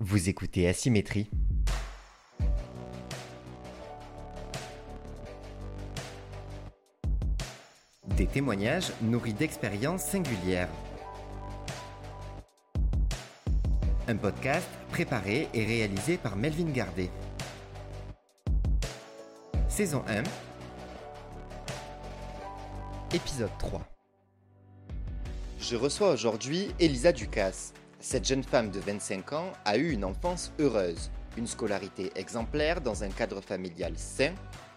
Vous écoutez Asymétrie. Des témoignages nourris d'expériences singulières. Un podcast préparé et réalisé par Melvin Gardet. Saison 1. Épisode 3. Je reçois aujourd'hui Elisa Ducasse. Cette jeune femme de 25 ans a eu une enfance heureuse, une scolarité exemplaire dans un cadre familial sain,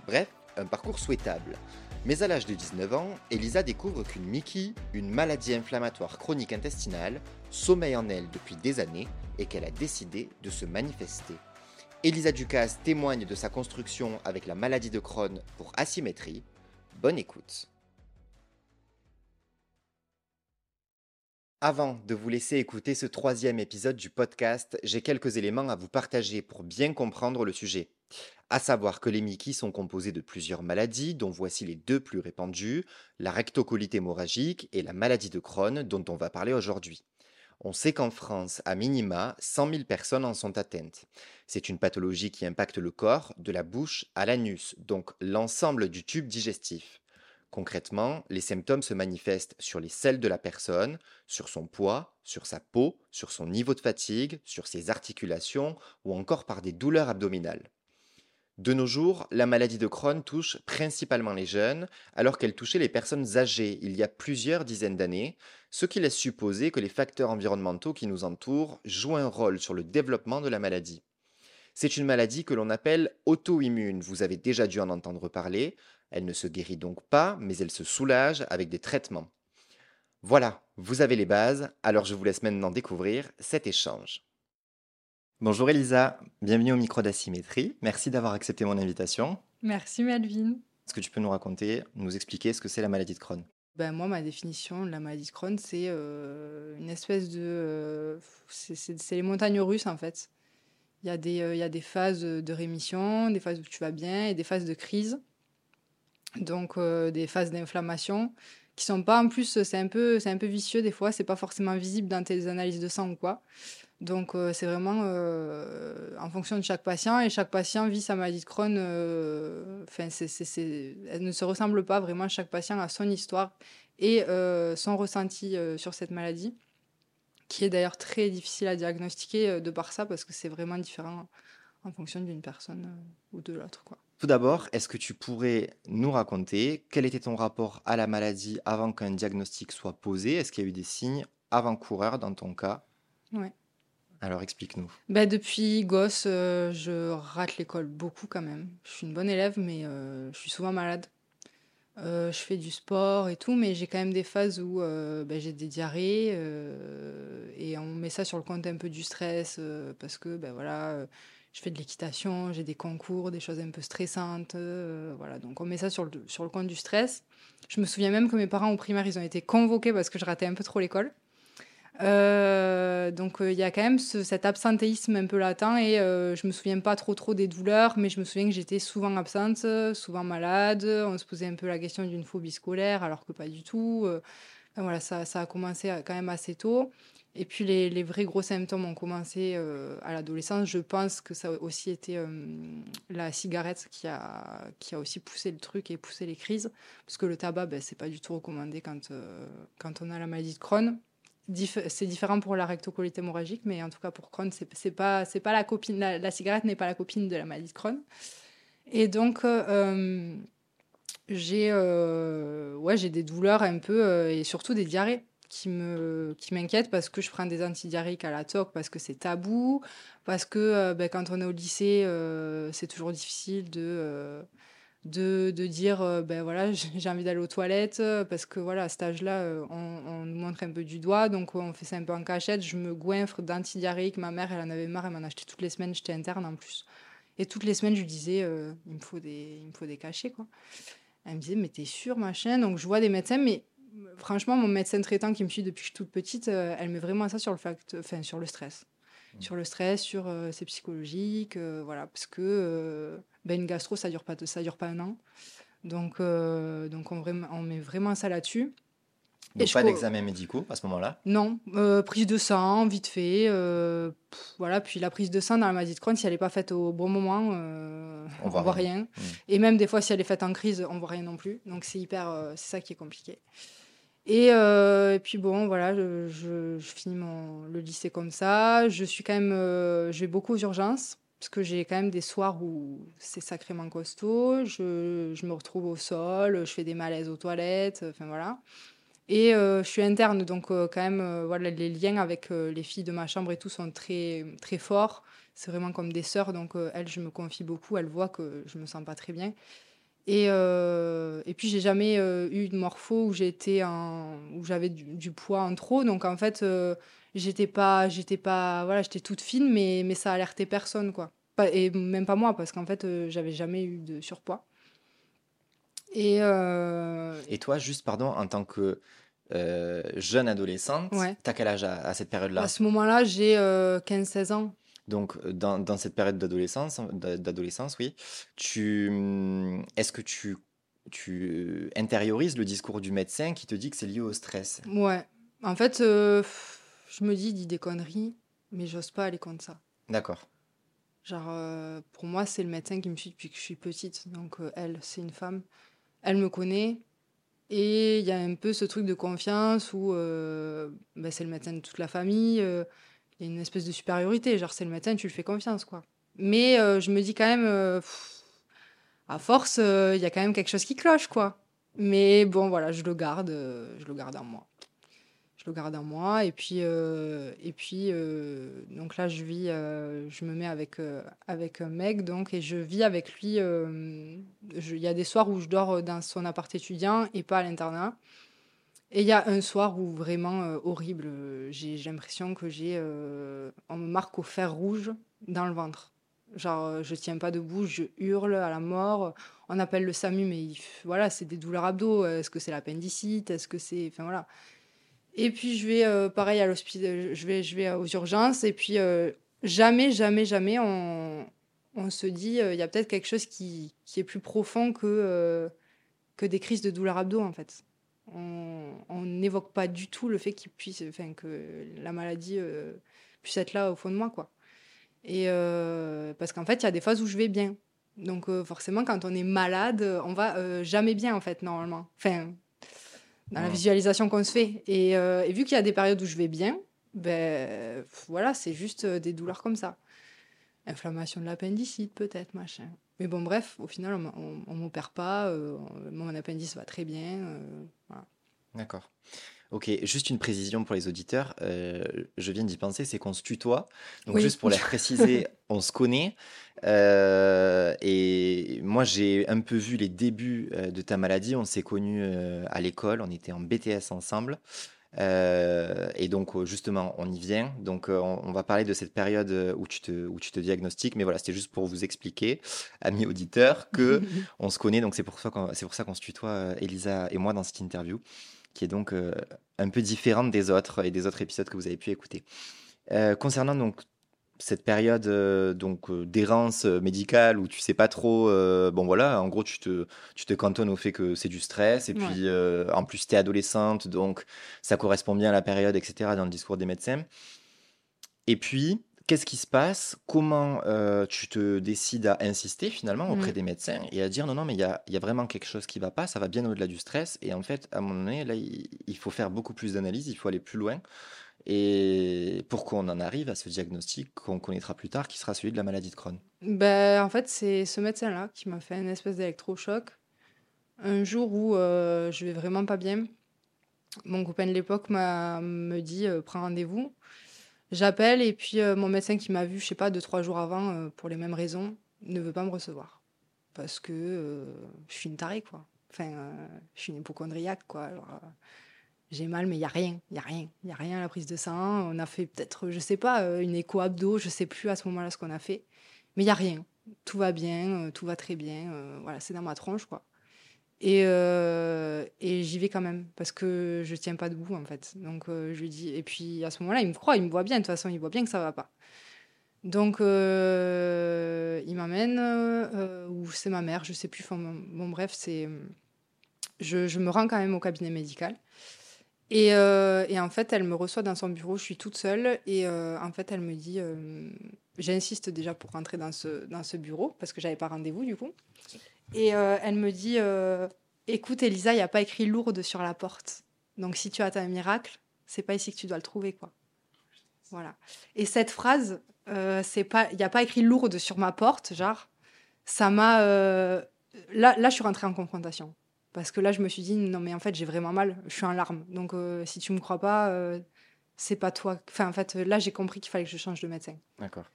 bref, un parcours souhaitable. Mais à l'âge de 19 ans, Elisa découvre qu'une Mickey, une maladie inflammatoire chronique intestinale, sommeille en elle depuis des années et qu'elle a décidé de se manifester. Elisa Ducasse témoigne de sa construction avec la maladie de Crohn pour asymétrie. Bonne écoute. Avant de vous laisser écouter ce troisième épisode du podcast, j'ai quelques éléments à vous partager pour bien comprendre le sujet. À savoir que les Mickey sont composés de plusieurs maladies, dont voici les deux plus répandues, la rectocolite hémorragique et la maladie de Crohn, dont on va parler aujourd'hui. On sait qu'en France, à minima, 100 000 personnes en sont atteintes. C'est une pathologie qui impacte le corps, de la bouche à l'anus, donc l'ensemble du tube digestif. Concrètement, les symptômes se manifestent sur les selles de la personne, sur son poids, sur sa peau, sur son niveau de fatigue, sur ses articulations ou encore par des douleurs abdominales. De nos jours, la maladie de Crohn touche principalement les jeunes, alors qu'elle touchait les personnes âgées il y a plusieurs dizaines d'années, ce qui laisse supposer que les facteurs environnementaux qui nous entourent jouent un rôle sur le développement de la maladie. C'est une maladie que l'on appelle auto-immune, vous avez déjà dû en entendre parler, elle ne se guérit donc pas, mais elle se soulage avec des traitements. Voilà, vous avez les bases, alors je vous laisse maintenant découvrir cet échange. Bonjour Elisa, bienvenue au micro d'asymétrie. Merci d'avoir accepté mon invitation. Merci Melvin. Est-ce que tu peux nous raconter, nous expliquer ce que c'est la maladie de Crohn? Ben, Moi, ma définition de la maladie de Crohn, c'est euh, une espèce de... Euh, c'est les montagnes russes en fait. Il y, a des, euh, il y a des phases de rémission, des phases où tu vas bien et des phases de crise. Donc des phases d'inflammation qui sont pas en plus, c'est un, peu, un peu vicieux des fois, c'est pas forcément visible dans tes analyses de sang ou quoi. Donc euh, c'est vraiment euh, en fonction de chaque patient et chaque patient vit sa maladie de Crohn. Euh, enfin, elle ne se ressemble pas vraiment. Chaque patient a son histoire et son ressenti sur cette maladie, qui est d'ailleurs très difficile à diagnostiquer de par ça parce que c'est vraiment différent en fonction d'une personne ou de l'autre. Tout d'abord, est-ce que tu pourrais nous raconter quel était ton rapport à la maladie avant qu'un diagnostic soit posé? Est-ce qu'il y a eu des signes avant-coureurs dans ton cas? Ouais. Alors explique-nous. Bah, depuis gosse, euh, je rate l'école beaucoup quand même. Je suis une bonne élève, mais euh, je suis souvent malade. Euh, je fais du sport et tout, mais j'ai quand même des phases où bah, j'ai des diarrhées et on met ça sur le compte un peu du stress parce que ben voilà, je fais de l'équitation, j'ai des concours, des choses un peu stressantes, voilà. Donc on met ça sur le, sur compte du stress. Je me souviens même que mes parents au primaire, ils ont été convoqués parce que je ratais un peu trop l'école. Euh, donc euh, il y a quand même cet absentéisme un peu latent et euh, je me souviens pas trop trop des douleurs, mais je me souviens que j'étais souvent absente, souvent malade. On se posait un peu la question d'une phobie scolaire, alors que pas du tout. voilà, ça, a commencé quand même assez tôt. Et puis les, vrais gros symptômes ont commencé à l'adolescence. Je pense que ça a aussi été la cigarette qui a, qui a aussi poussé le truc et poussé les crises. Parce que le tabac, ben, c'est pas du tout recommandé quand, quand on a la maladie de Crohn c'est différent pour la rectocolite hémorragique, mais en tout cas pour Crohn, c'est pas, pas la copine, la, cigarette n'est pas la copine de la maladie de Crohn. Et donc, euh, j'ai euh, ouais, des douleurs un peu, euh, et surtout des diarrhées qui me qui m'inquiètent parce que je prends des antidiarrhéiques à la toque parce que c'est tabou parce que ben, quand on est au lycée c'est toujours difficile de de, de dire euh, ben voilà j'ai envie d'aller aux toilettes euh, parce que voilà à cet âge-là euh, on, nous montre un peu du doigt donc on fait ça un peu en cachette. Je me goinfre d'antidiarrhéique ma mère elle en avait marre elle m'en achetait toutes les semaines. J'étais interne en plus. Et toutes les semaines je lui disais il me faut des il me faut des cachets quoi elle me disait mais t'es sûre machin? Donc je vois des médecins mais franchement mon médecin traitant qui me suit depuis que je suis toute petite elle met vraiment ça sur le fact enfin sur le stress mmh. sur le stress sur c'est psychologique voilà parce que ben, une gastro, ça dure pas, ça dure pas un an. Donc, euh, donc on, on, met vraiment ça là-dessus. Et Donc pas co d'examens médicaux à ce moment-là? non, prise de sang, vite fait, voilà, puis la prise de sang dans la maladie de Crohn, si elle est pas faite au bon moment, On on voit voit rien. rien Mmh. et même des fois, si elle est faite en crise, on voit rien non plus, donc c'est hyper, c'est ça qui est compliqué et heu et puis bon, voilà, je finis mon le lycée comme ça. Je suis quand même, je vais beaucoup aux urgences parce que j'ai quand même des soirs où c'est sacrément costaud. Je je me retrouve au sol, je fais des malaises aux toilettes, enfin voilà et heu, je suis interne donc heu, quand même, voilà, les liens avec, les filles de ma chambre et tout sont très, très forts. C'est vraiment comme des sœurs donc elles, je me confie beaucoup. Elles voient que je me sens pas très bien et heu et puis j'ai jamais, heu, eu de morpho où j'étais en où j'avais du du poids en trop donc en fait, heu, j'étais pas j'étais pas voilà, j'étais toute fine mais mais ça alertait personne, quoi. Et même pas moi parce qu'en fait, j'avais jamais eu de surpoids et Et toi, juste pardon, en tant que, jeune adolescente, ouais. tu as quel âge à à cette À période-là? ce moment-là, j'ai, heu, 15-16 ans. Donc, heu, dans dans cette période d'adolescence d'a d'adolescence, oui, tu, mmh, est-ce que tu tu intériorises le discours du médecin qui te dit que c'est lié au stress? Ouais. En fait, heu, je me dis: «Il dit des conneries», mais j'ose pas aller contre ça. D'accord. Genre, pour moi, c'est le médecin qui me suit depuis que je suis petite, donc elle, c'est une femme. Elle me connaît et il y a un peu ce truc de confiance où, bah, c'est le médecin de toute la famille, il y a une espèce de supériorité, genre c'est le médecin, tu lui fais confiance, quoi. Mais heu, je me dis quand même, heu, à force, heu, il y a quand même quelque chose qui cloche, quoi. Mais bon, voilà, je le garde, je le garde en moi. Je le garde en moi et puis, et puis, donc là, je vis, je me mets avec, avec un mec donc et je vis avec lui, il y a des soirs où je dors, dans son appart étudiant et pas à l'internat et il y a un soir où vraiment, heu, horrible, heu, j'ai l'impression que j'ai, heu, on me marque au fer rouge dans le ventre. Genre, je tiens pas debout, je hurle à la mort, on appelle le SAMU mais voilà, c'est des douleurs abdos, est-ce que c'est l'appendicite? Est-ce que c'est enfin voilà et puis je vais, pareil à heu, je vais je vais aux urgences et puis, jamais, jamais, jamais on on se dit, «Il y a peut-être quelque chose qui qui est plus profond que, que des crises de douleurs abdos», en fait. On n'évoque pas du tout le fait qu'il puisse enfin que la maladie, heu, puisse être là au fond de moi, quoi et heu, parce qu'en fait, il y a des phases où je vais bien. Donc heu, forcément, quand on est malade, on va, jamais bien, en fait, normalement. Enfin dans la visualisation qu'on se fait et vu qu'il y a des périodes où je vais bien, beh, voilà, c'est juste, des douleurs comme ça. Inflammation de l'appendicite peut-être, machin. Mais bon bref, au final, on on on m'opère pas, mon appendice va très bien. D'accord. OK, juste une précision pour les auditeurs, heu, je viens d'y penser, c'est qu'on se tutoie. Donc Oui. juste pour leur préciser, on se connaît, heu et moi, j'ai un peu vu les débuts, heu, de ta maladie. On s'est connus, à l'école, on était en BTS ensemble, et donc justement, on y vient. Donc on on va parler de cette période, où tu te où tu te diagnostiques. Mais voilà, c'était juste pour vous expliquer, amis auditeurs, qu'on se connaît. Donc c'est pour ça qu'on c'est pour ça qu'on se tutoie, Elisa et moi dans cette interview, qui est donc, heu, un peu différente des autres et des autres épisodes que vous avez pu écouter. Heu, concernant donc cette période, donc d'errance, médicale où tu sais pas trop, bon voilà, en gros, tu te tu te cantonnes au fait que c'est du stress et Ouais. puis, en plus, tu es adolescente, donc ça correspond bien à la période et cetera dans le discours des médecins. Et puis, qu'est-ce qui se passe? Comment, heu, tu te décides à insister finalement auprès Mmh. des médecins et à dire: «Non, non, mais il y a il y a vraiment quelque chose qui va pas, ça va bien au-delà du stress» et en fait, à un moment donné, là, il il faut faire beaucoup plus d'analyses, il faut aller plus loin et pour qu'on en arrive à ce diagnostic qu'on connaîtra plus tard, qui sera celui de la maladie de Crohn. Beh, en fait, c'est ce médecin-là qui m'a fait un espèce d'électrochoc. Un jour où, heu, je vais vraiment pas bien, mon copain de l'époque m'a me dit, heu: «Prends rendez-vous». J'appelle et puis, heu, mon médecin qui m'a vu, je sais pas, 2-3 jours avant, heu, pour les mêmes raisons, ne veut pas me recevoir. Parce que, heu, je suis une tarée, quoi. Enfin, je suis une hypocondriaque, quoi. J'ai mal, mais il y a rien, il y a rien. Il y a rien à la prise de sang. On a fait peut-être, je sais pas, une écho abdos, je sais plus à ce moment-là ce qu'on a fait. Mais il y a rien. Tout va bien, tout va très bien, voilà, c'est dans ma tronche, quoi et heu et j'y vais quand même parce que je tiens pas debout, en fait. Donc heu, je lui dis et puis à ce moment-là, il me croit, il me voit bien, de toute façon, il voit bien que ça va pas. Donc heu, il m'emmène, heu, ou c'est ma mère, je sais plus, bon bref, c'est, je me rends quand même au cabinet médical Et, euh, en fait, elle me reçoit dans son bureau, je suis toute seule, et euh, en fait, elle me dit, euh, j'insiste déjà pour rentrer dans ce, dans ce bureau, parce que j'avais pas rendez-vous du coup. Et euh, elle me dit, euh, écoute Elisa, il n'y a pas écrit lourde sur la porte. Donc si tu attends un miracle, c'est pas ici que tu dois le trouver, quoi. Voilà. Et cette phrase, euh, c'est pas, il n'y a pas écrit lourde sur ma porte, genre, ça m'a. là, là, je suis rentrée en confrontation. Parce que là, je me suis dit, non, mais en fait, j'ai vraiment mal, je suis en larmes. Donc, si tu me crois pas, c'est pas toi. Enfin, en fait, là, j'ai compris qu'il fallait que je change de médecin. D'accord.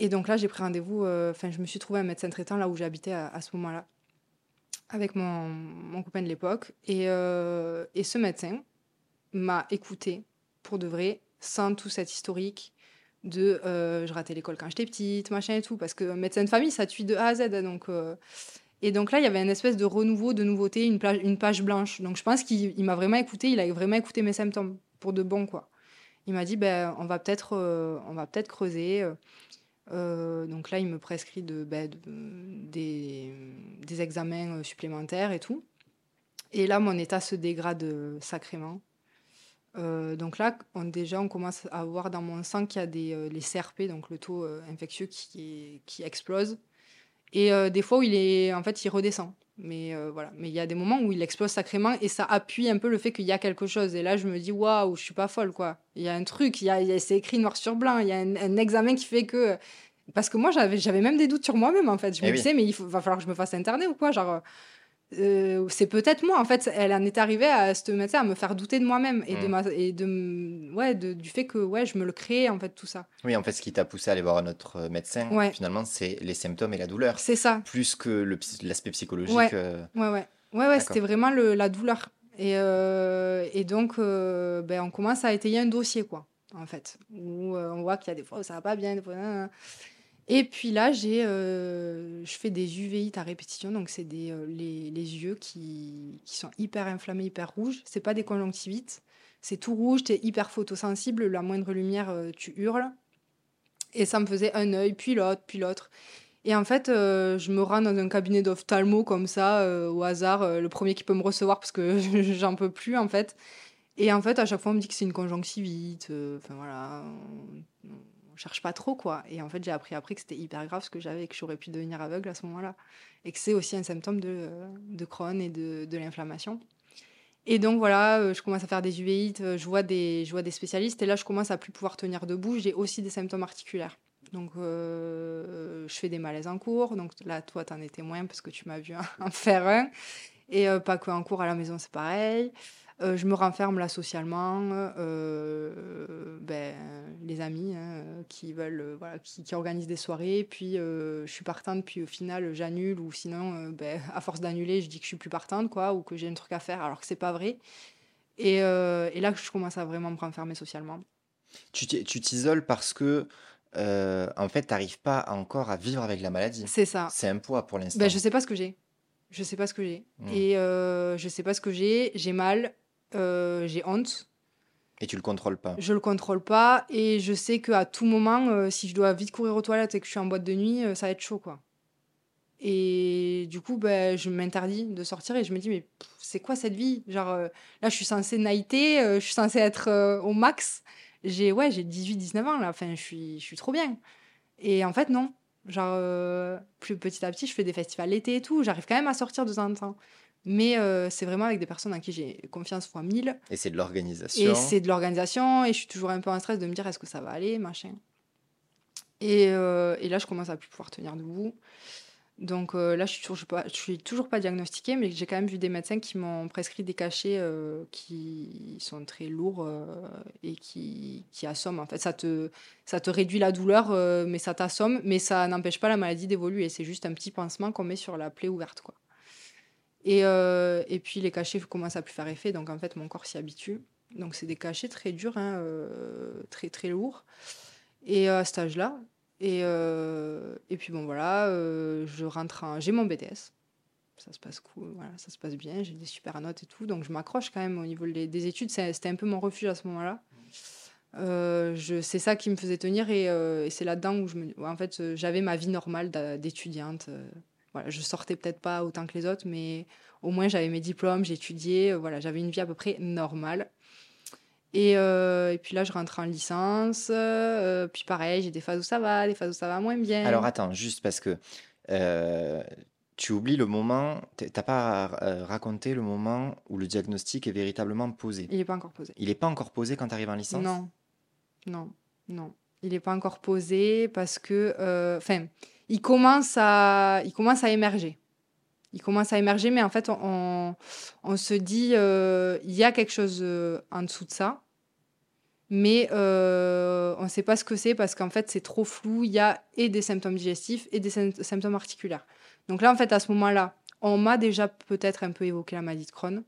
Et donc là, j'ai pris rendez-vous. euh, Enfin, je me suis trouvé un médecin traitant là où j'habitais à, ce moment-là, avec mon, mon copain de l'époque. Et, euh, et ce médecin m'a écouté pour de vrai, sans tout cet historique de euh, je ratais l'école quand j'étais petite, machin et tout. Parce que médecin de famille, ça tue de A à Z. Donc, Et donc là, il y avait une espèce de renouveau, de nouveauté, une, plage, une page blanche. Donc je pense qu'il il m'a vraiment écouté, il a vraiment écouté mes symptômes, pour de bon, quoi. Il m'a dit, ben, on va peut-être on va peut-être creuser. Euh, donc là, il me prescrit ben, de- des, examens euh, supplémentaires et tout. Et là, mon état se dégrade euh, sacrément. Donc là, on, déjà, on commence à voir dans mon sang qu'il y a des, les CRP, donc le taux infectieux qui, explose. Et des fois où il est, en fait, il redescend. Mais euh, voilà. Mais il y a des moments où il explose sacrément et ça appuie un peu le fait qu'il y a quelque chose. Et là, je me dis, waouh, je suis pas folle, quoi. Il y a un truc, il y a, c'est écrit noir sur blanc. Il y a un, un examen qui fait que. Parce que moi, j'avais, j'avais même des doutes sur moi-même, en fait. Je Eh me oui. disais, mais il faut, va falloir que je me fasse interner ou quoi. Genre, euh, c'est peut-être moi. En fait, elle en est arrivée à ce médecin à me faire douter de moi-même et, de Mm. ma, et de, ouais, de- du fait que ouais, je me le crée, en fait, tout ça. Oui, en fait, ce qui t'a poussé à aller voir un autre euh, médecin, Ouais. finalement, c'est les symptômes et la douleur, C'est ça. plus que l'aspect psychologique. Ouais. euh, Ouais, ouais. Ouais, ouais, c'était vraiment le, la douleur. Et, euh, et donc, ben, on commence à étayer un dossier, quoi, en fait. Où on voit qu'il y a des fois où ça va pas bien, des fois. Et puis là, j'ai, euh, je fais des uvéites à répétition. Donc, c'est des, euh, les, les yeux qui, qui sont hyper inflammés, hyper rouges. C'est pas des conjonctivites. C'est tout rouge, tu es hyper photosensible. La moindre lumière, euh, tu hurles. Et ça me faisait un œil, puis l'autre, puis l'autre. Et en fait, je me rends dans un cabinet d'ophtalmo comme ça, au hasard, le premier qui peut me recevoir parce que j'en peux plus en fait. Et en fait, à chaque fois, on me dit que c'est une conjonctivite. Enfin voilà, cherche pas trop quoi. Et en fait, j'ai appris après que c'était hyper grave ce que j'avais et que j'aurais pu devenir aveugle à ce moment-là. Et que c'est aussi un symptôme de, euh, de Crohn et de, de l'inflammation. Et donc voilà, euh, je commence à faire des uvéites, euh, je vois des, je vois des spécialistes et là, je commence à plus pouvoir tenir debout. J'ai aussi des symptômes articulaires. Donc, je fais des malaises en cours. Donc là, toi, t'en es témoin parce que tu m'as vu en faire un. Et pas que en cours à la maison, c'est pareil. Euh, je me renferme là socialement. euh, ben, les amis hein, qui veulent, euh, voilà, qui, qui organisent des soirées. Puis euh, je suis partante, puis au final, j'annule. Ou sinon, ben, à force d'annuler, je dis que je suis plus partante, quoi, ou que j'ai un truc à faire, alors que c'est pas vrai. Et, et là, je commence à vraiment me renfermer socialement. Tu t'i- tu t'isoles parce que, euh, en fait, t'arrives pas encore à vivre avec la maladie. C'est ça. C'est un poids pour l'instant. Ben, je sais pas ce que j'ai. Je sais pas ce que j'ai. Mm. Et euh, je sais pas ce que j'ai. J'ai mal. Euh, j'ai honte. Et tu le contrôles pas. Je le contrôle pas. Et je sais qu'à tout moment, euh, si je dois vite courir aux toilettes et que je suis en boîte de nuit, euh, ça va être chaud, quoi. Et du coup, ben, je m'interdis de sortir et je me dis, mais c'est quoi cette vie? Genre, euh, là, je suis censée naïter, je suis censée être au max. J'ai ouais, j'ai 18-19 ans, là. Enfin, je suis, je suis trop bien. Et en fait, non. Genre, plus petit à petit, je fais des festivals l'été et tout. J'arrive quand même à sortir de temps en temps. Mais euh, c'est vraiment avec des personnes en qui j'ai confiance fois 1000. Et c'est de Et l'organisation. c'est de l'organisation. Et je suis toujours un peu en stress de me dire est-ce que ça va aller, machin. Et, euh, et là, je commence à plus pouvoir tenir debout. Donc euh, là, je suis, toujours pas, je suis toujours pas diagnostiquée, mais j'ai quand même vu des médecins qui m'ont prescrit des cachets euh, qui sont très lourds et qui, qui assomment. En fait, ça te, ça te réduit la douleur, mais ça t'assomme, mais ça n'empêche pas la maladie d'évoluer. C'est juste un petit pansement qu'on met sur la plaie ouverte. Quoi. Et, euh, et puis les cachets commencent à plus faire effet, donc en fait, mon corps s'y habitue. Donc c'est des cachets très durs, hein, euh, très très lourds. Et à cet âge-là, et, euh, et puis bon voilà, euh, je rentre en... J'ai mon BTS. Ça se passe cool, voilà, ça se passe bien, j'ai des super notes et tout. Donc je m'accroche quand même au niveau des, des études. C'était un peu mon refuge à ce moment-là. Euh, c'est ça qui me faisait tenir et, euh, c'est là-dedans où je me, en fait, euh, j'avais ma vie normale d'étudiante. Voilà, je sortais peut-être pas autant que les autres, mais au moins j'avais mes diplômes, j'étudiais, euh, voilà, j'avais une vie à peu près normale. Et, euh, et puis là, je rentre en licence. euh, puis pareil, j'ai des phases où ça va, des phases où ça va moins bien. Alors attends, juste parce que euh, tu oublies le moment, t'as pas raconté le moment où le diagnostic est véritablement posé. Il n'est pas encore posé. Il n'est pas encore posé quand tu arrives en licence? Non, non, non. Il n'est pas encore posé parce que, enfin, il commence à, il commence à émerger. Il commence à émerger, mais en fait, on, on, se dit, euh, il y a quelque chose euh, en dessous de ça, mais euh, on ne sait pas ce que c'est parce qu'en fait, c'est trop flou. Il y a et des symptômes digestifs et des sym- symptômes articulaires. Donc là, en fait, à ce moment-là, on m'a déjà peut-être un peu évoqué la maladie de Crohn,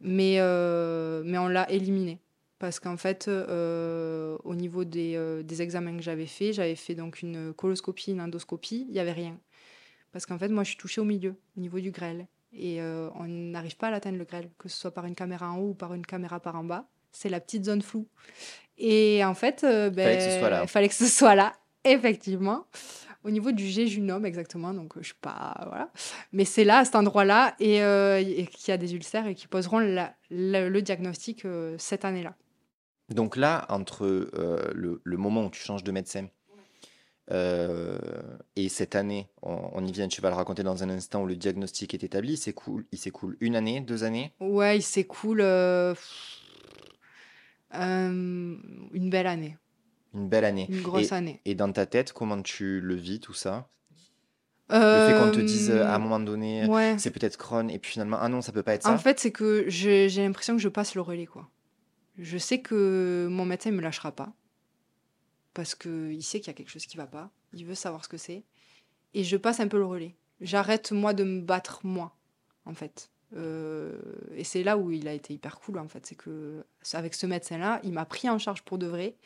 mais, euh, mais on l'a éliminé. Parce qu'en fait, euh, au niveau des, euh, des examens que j'avais fait, j'avais fait donc une coloscopie, une endoscopie, il n'y avait rien. Parce qu'en fait, moi, je suis touchée au milieu, au niveau du grêle. Et euh, on n'arrive pas à l'atteindre, le grêle, que ce soit par une caméra en haut ou par une caméra par en bas. C'est la petite zone floue. Et en fait, ben, Fallait que ce soit là. il fallait que ce soit là, effectivement. Au niveau du jéjunum, exactement. Donc, je sais pas, voilà. Mais c'est là, à cet endroit-là, et, euh, et qu'il y a des ulcères et qui poseront la- la- le diagnostic euh, cette année-là. Donc là, entre euh, le, le moment où tu changes de médecin euh, et cette année, on, on y vient, tu vas le raconter dans un instant, où le diagnostic est établi, il s'écoule, il s'écoule une année, deux années? Ouais, il s'écoule euh, euh, une belle année, Une belle année. une grosse Et, année. et dans ta tête, comment tu le vis tout ça? Le fait qu'on te dise à un moment donné, ouais. c'est peut-être Crohn, et puis finalement, ah non, ça peut pas être ça? En fait, c'est que j'ai j'ai l'impression que je passe le relais, quoi. Je sais que mon médecin ne me lâchera pas. Parce qu'il sait qu'il y a quelque chose qui va pas. Il veut savoir ce que c'est. Et je passe un peu le relais. J'arrête, moi, de me battre, moi, en fait. Euh, et c'est là où il a été hyper cool, en fait. C'est que, avec ce médecin-là, il m'a pris en charge pour de vrai.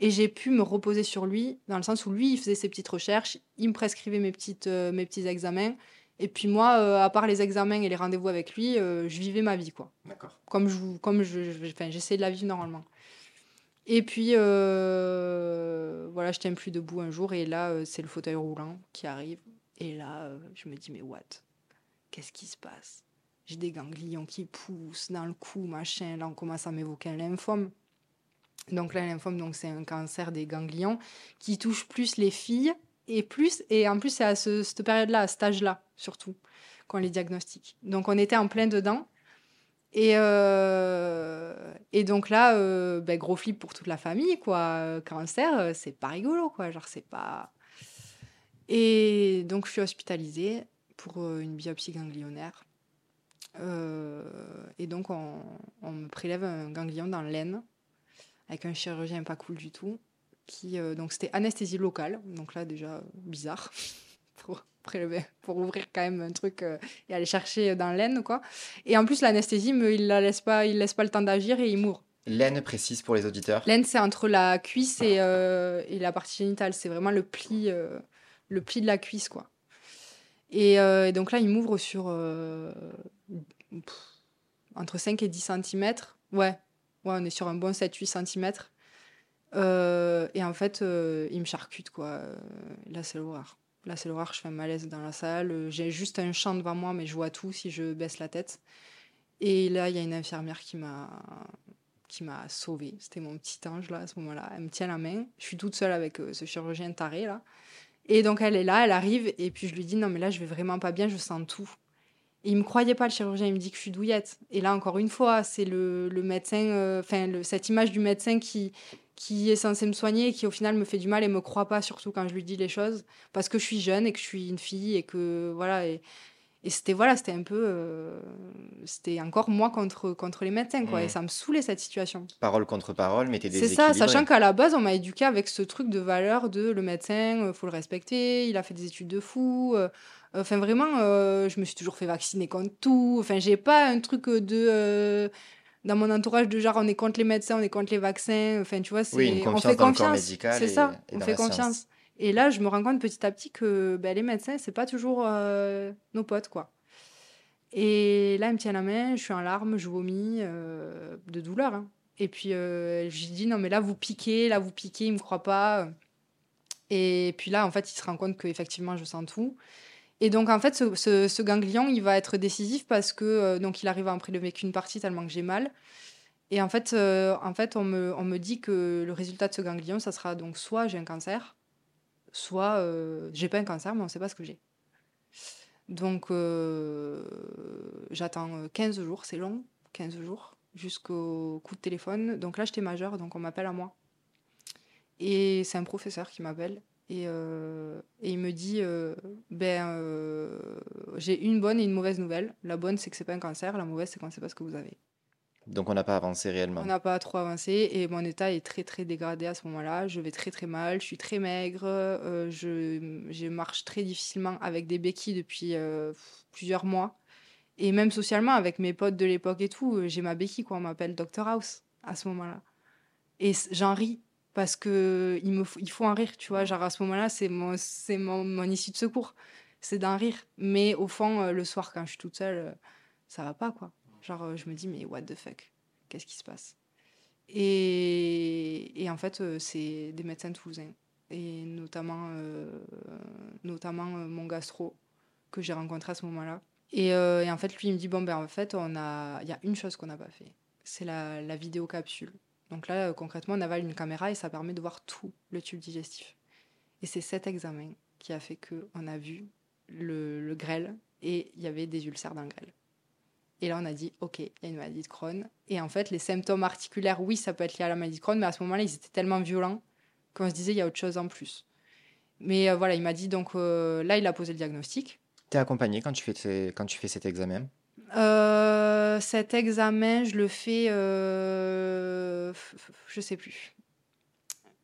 Et j'ai pu me reposer sur lui, dans le sens où lui, il faisait ses petites recherches, il me prescrivait mes, petites, euh, mes petits examens. Et puis moi, euh, à part les examens et les rendez-vous avec lui, euh, je vivais ma vie, quoi. D'accord. Comme je, comme je, je- enfin, j'essayais de la vivre normalement. Et puis, euh, voilà, je tiens plus debout un jour, et là, c'est le fauteuil roulant qui arrive. Et là, je me dis, mais what? Qu'est-ce qui se passe? J'ai des ganglions qui poussent dans le cou, machin. Là, on commence à m'évoquer un lymphome. Donc là, lymphome, donc, c'est un cancer des ganglions qui touche plus les filles, et plus, et en plus, c'est à ce- cette période-là, à cet âge-là, surtout, qu'on les diagnostique. Donc, on était en plein dedans. Et, euh, et donc là, euh, ben, gros flip pour toute la famille, quoi. Cancer, euh, c'est pas rigolo, quoi. Genre, c'est pas. Et donc, je suis hospitalisée pour une biopsie ganglionnaire. Et donc, on, on me prélève un ganglion dans l'aine avec un chirurgien pas cool du tout. Qui, euh, donc, c'était anesthésie locale. Donc là, déjà, bizarre. pour prélever, pour ouvrir quand même un truc euh, et aller chercher dans l'aine, quoi. Et en plus, l'anesthésie, il la laisse pas, il laisse pas le temps d'agir et il mourre. L'aine précise pour les auditeurs. L'aine, c'est entre la cuisse et, euh, et la partie génitale. C'est vraiment le pli, euh, le pli de la cuisse, quoi. Et, euh, et donc là, il m'ouvre sur pff, entre 5 et 10 cm. Ouais. ouais, on est sur un bon 7-8 cm. Et en fait, euh, il me charcute, quoi. Euh, Là, c'est l'horreur. Là, c'est l'horreur. Je fais un malaise dans la salle. Euh, J'ai juste un champ devant moi, mais je vois tout si je baisse la tête. Et là, il y a une infirmière qui m'a qui m'a sauvée. C'était mon petit ange là à ce moment-là. Elle me tient la main. Je suis toute seule avec euh, ce chirurgien taré là. Et donc elle est là, elle arrive et puis je lui dis non mais là je vais vraiment pas bien, je sens tout. Et il me croyait pas le chirurgien, il me dit que je suis douillette. Et là encore une fois, c'est le, le médecin, euh, enfin cette image du médecin qui qui est censé me soigner et qui au final me fait du mal et me croit pas surtout quand je lui dis les choses parce que je suis jeune et que je suis une fille et que voilà et, et c'était voilà c'était un peu euh, c'était encore moi contre contre les médecins quoi et ça me saoulait cette situation Parole contre parole, mais t'es c'est ça, sachant qu'à la base, on m'a éduqué avec ce truc de valeur de le médecin, euh, faut le respecter, il a fait des études de fou. euh, Enfin, vraiment, euh, je me suis toujours fait vacciner contre tout. Enfin, j'ai pas un truc de. Dans mon entourage, de genre, on est contre les médecins, on est contre les vaccins. Enfin, tu vois, c'est. Oui, on confiance fait confiance. C'est ça, et on fait science. confiance. Et là, je me rends compte petit à petit que ben, les médecins, c'est pas toujours euh, nos potes, quoi. Et là, il me tient la main, je suis en larmes, je vomis euh, de douleur. hein. Et puis, euh, je lui dis, non, mais là, vous piquez, là, vous piquez, il me croit pas. Et puis là, en fait, il se rend compte qu'effectivement, je sens tout. Et donc, en fait, ce, ce- ganglion, il va être décisif parce que, euh, donc, il arrive à en prélever qu'une partie tellement que j'ai mal. Et en fait, euh, en fait on, me, on me dit que le résultat de ce ganglion, ça sera donc soit j'ai un cancer, soit euh, j'ai pas un cancer, mais on sait pas ce que j'ai. Donc, euh, j'attends 15 jours, c'est long, 15 jours, jusqu'au coup de téléphone. Donc là, j'étais majeure, donc on m'appelle à moi. Et c'est un professeur qui m'appelle. Et, euh, et il me dit euh, ben, euh, j'ai une bonne et une mauvaise nouvelle. La bonne, c'est que c'est pas un cancer. La mauvaise, c'est qu'on ne sait pas ce que vous avez. Donc on n'a pas avancé réellement. On n'a pas trop avancé et mon état est très très dégradé à ce moment-là. Je vais très très mal, je suis très maigre, je, je marche très difficilement avec des béquilles depuis plusieurs mois. Et même socialement, avec mes potes de l'époque et tout, j'ai ma béquille, quoi. On m'appelle Dr House à ce moment-là. Et j'en ris parce que il me faut, il faut en rire, tu vois. Genre à ce moment-là, c'est mon, c'est mon, mon issue de secours. C'est d'en rire. Mais au fond, euh, le soir, quand je suis toute seule, euh, ça va pas, quoi. Genre, euh, je me dis, mais what the fuck? Qu'est-ce qui se passe? Et, et en fait, c'est des médecins toulousains. Et notamment, euh, notamment euh, mon gastro que j'ai rencontré à ce moment-là. Et, euh, et en fait, lui, il me dit, bon, ben en fait, on a... il y a une chose qu'on n'a pas fait. C'est la, la vidéocapsule. Donc là, euh, concrètement, on avale une caméra et ça permet de voir tout le tube digestif. Et c'est cet examen qui a fait qu'on a vu le, le grêle et il y avait des ulcères dans le grêle. Et là, on a dit, OK, il y a une maladie de Crohn. Et en fait, les symptômes articulaires, oui, ça peut être lié à la maladie de Crohn, mais à ce moment-là, ils étaient tellement violents qu'on se disait, il y a autre chose en plus. Mais euh, voilà, il m'a dit, donc euh, là, il a posé le diagnostic. T'es accompagné quand tu fais, quand tu fais cet examen? Euh, cet examen, je le fais, euh, je sais plus.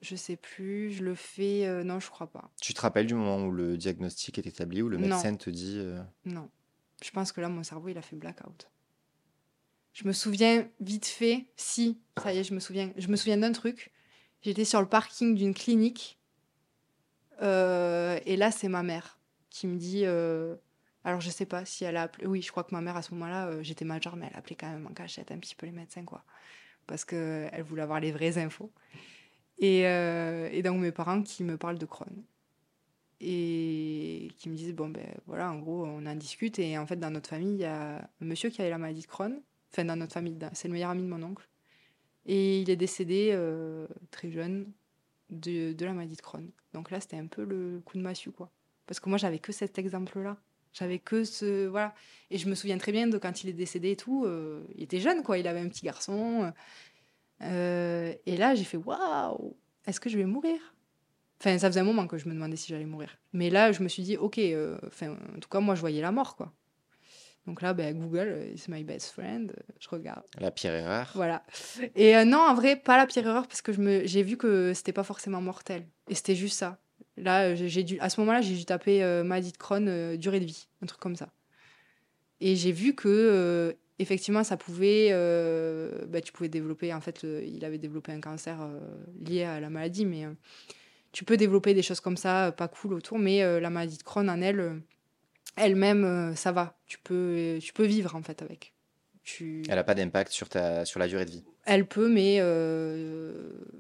Je sais plus, je le fais, euh, non, je crois pas. Tu te rappelles du moment où le diagnostic est établi, où le Non. médecin te dit euh, Non. Je pense que là, mon cerveau, il a fait blackout. Je me souviens vite fait, si, ça y est, je me souviens. Je me souviens d'un truc. J'étais sur le parking d'une clinique. et là, c'est ma mère qui me dit. Euh, alors, je sais pas si elle a appelé. Oui, je crois que ma mère, à ce moment-là, euh, j'étais majeure, mais elle appelait quand même en cachette un petit peu les médecins, quoi. Parce qu'elle voulait avoir les vraies infos. Et, euh, et donc, mes parents qui me parlent de Crohn et qui me disent bon ben voilà en gros on en discute et en fait dans notre famille il y a un monsieur qui avait la maladie de Crohn enfin dans notre famille c'est le meilleur ami de mon oncle et il est décédé euh, très jeune de, de la maladie de Crohn donc là c'était un peu le coup de massue quoi parce que moi j'avais que cet exemple là j'avais que ce voilà et je me souviens très bien de quand il est décédé et tout euh, il était jeune quoi il avait un petit garçon Euh, et là j'ai fait waouh est-ce que je vais mourir? Enfin, ça faisait un moment que je me demandais si j'allais mourir. Mais là, je me suis dit, ok, euh, enfin, en tout cas, moi, je voyais la mort, quoi. Donc là, ben, Google, c'est my best friend, je regarde. la pire erreur Voilà. Et euh, non, en vrai, pas la pire erreur, parce que j'ai vu que c'était pas forcément mortel. Et c'était juste ça. Là, euh, j'ai dû, à ce moment-là, j'ai dû taper euh, maladie de Crohn, euh, durée de vie, un truc comme ça. Et j'ai vu que, euh, effectivement, ça pouvait. bah, tu pouvais développer. En fait, il avait développé un cancer lié à la maladie, mais tu peux développer des choses comme ça, pas cool autour. Mais la maladie de Crohn en elle, elle-même, ça va. Tu peux, tu peux vivre, en fait, avec. Tu... Elle n'a pas d'impact sur, ta, sur la durée de vie. Elle peut, mais,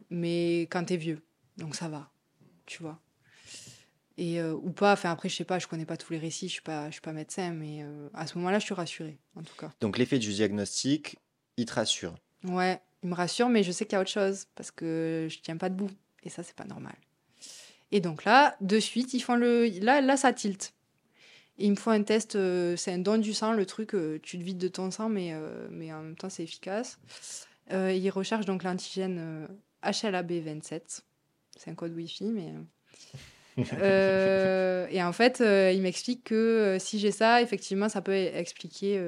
mais quand t'es vieux. Donc ça va, tu vois. Et, euh, ou pas, enfin après, je sais pas, je connais pas tous les récits, je suis pas, je suis pas médecin, mais euh, à ce moment-là, je suis rassurée, en tout cas. Donc l'effet du diagnostic, il te rassure. Ouais, il me rassure, mais je sais qu'il y a autre chose, parce que je tiens pas debout. Et ça, c'est pas normal. Et donc là, de suite, ils font le. Là, là ça tilte. Et il me faut un test, euh, c'est un don du sang, le truc, tu te vides de ton sang, mais, mais en même temps, c'est efficace. Ils recherchent donc l'antigène euh, HLA-B27. C'est un code Wi-Fi, mais. Euh, et en fait, euh, il m'explique que euh, si j'ai ça, effectivement, ça peut expliquer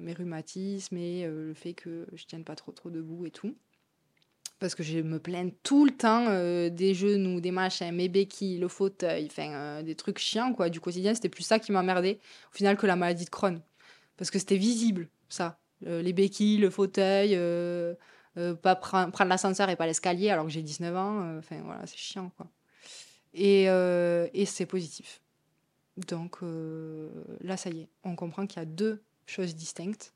mes rhumatismes et le fait que je tienne pas trop trop debout et tout. Parce que je me plains tout le temps des genoux, des machins, mes béquilles, le fauteuil, des trucs chiants quoi du quotidien. C'était plus ça qui m'emmerdait au final que la maladie de Crohn, parce que c'était visible ça, les béquilles, le fauteuil, pas pre- prendre l'ascenseur et pas l'escalier alors que j'ai 19 ans. Enfin voilà, c'est chiant quoi. Et, euh, et c'est positif. Donc euh, là, ça y est, on comprend qu'il y a deux choses distinctes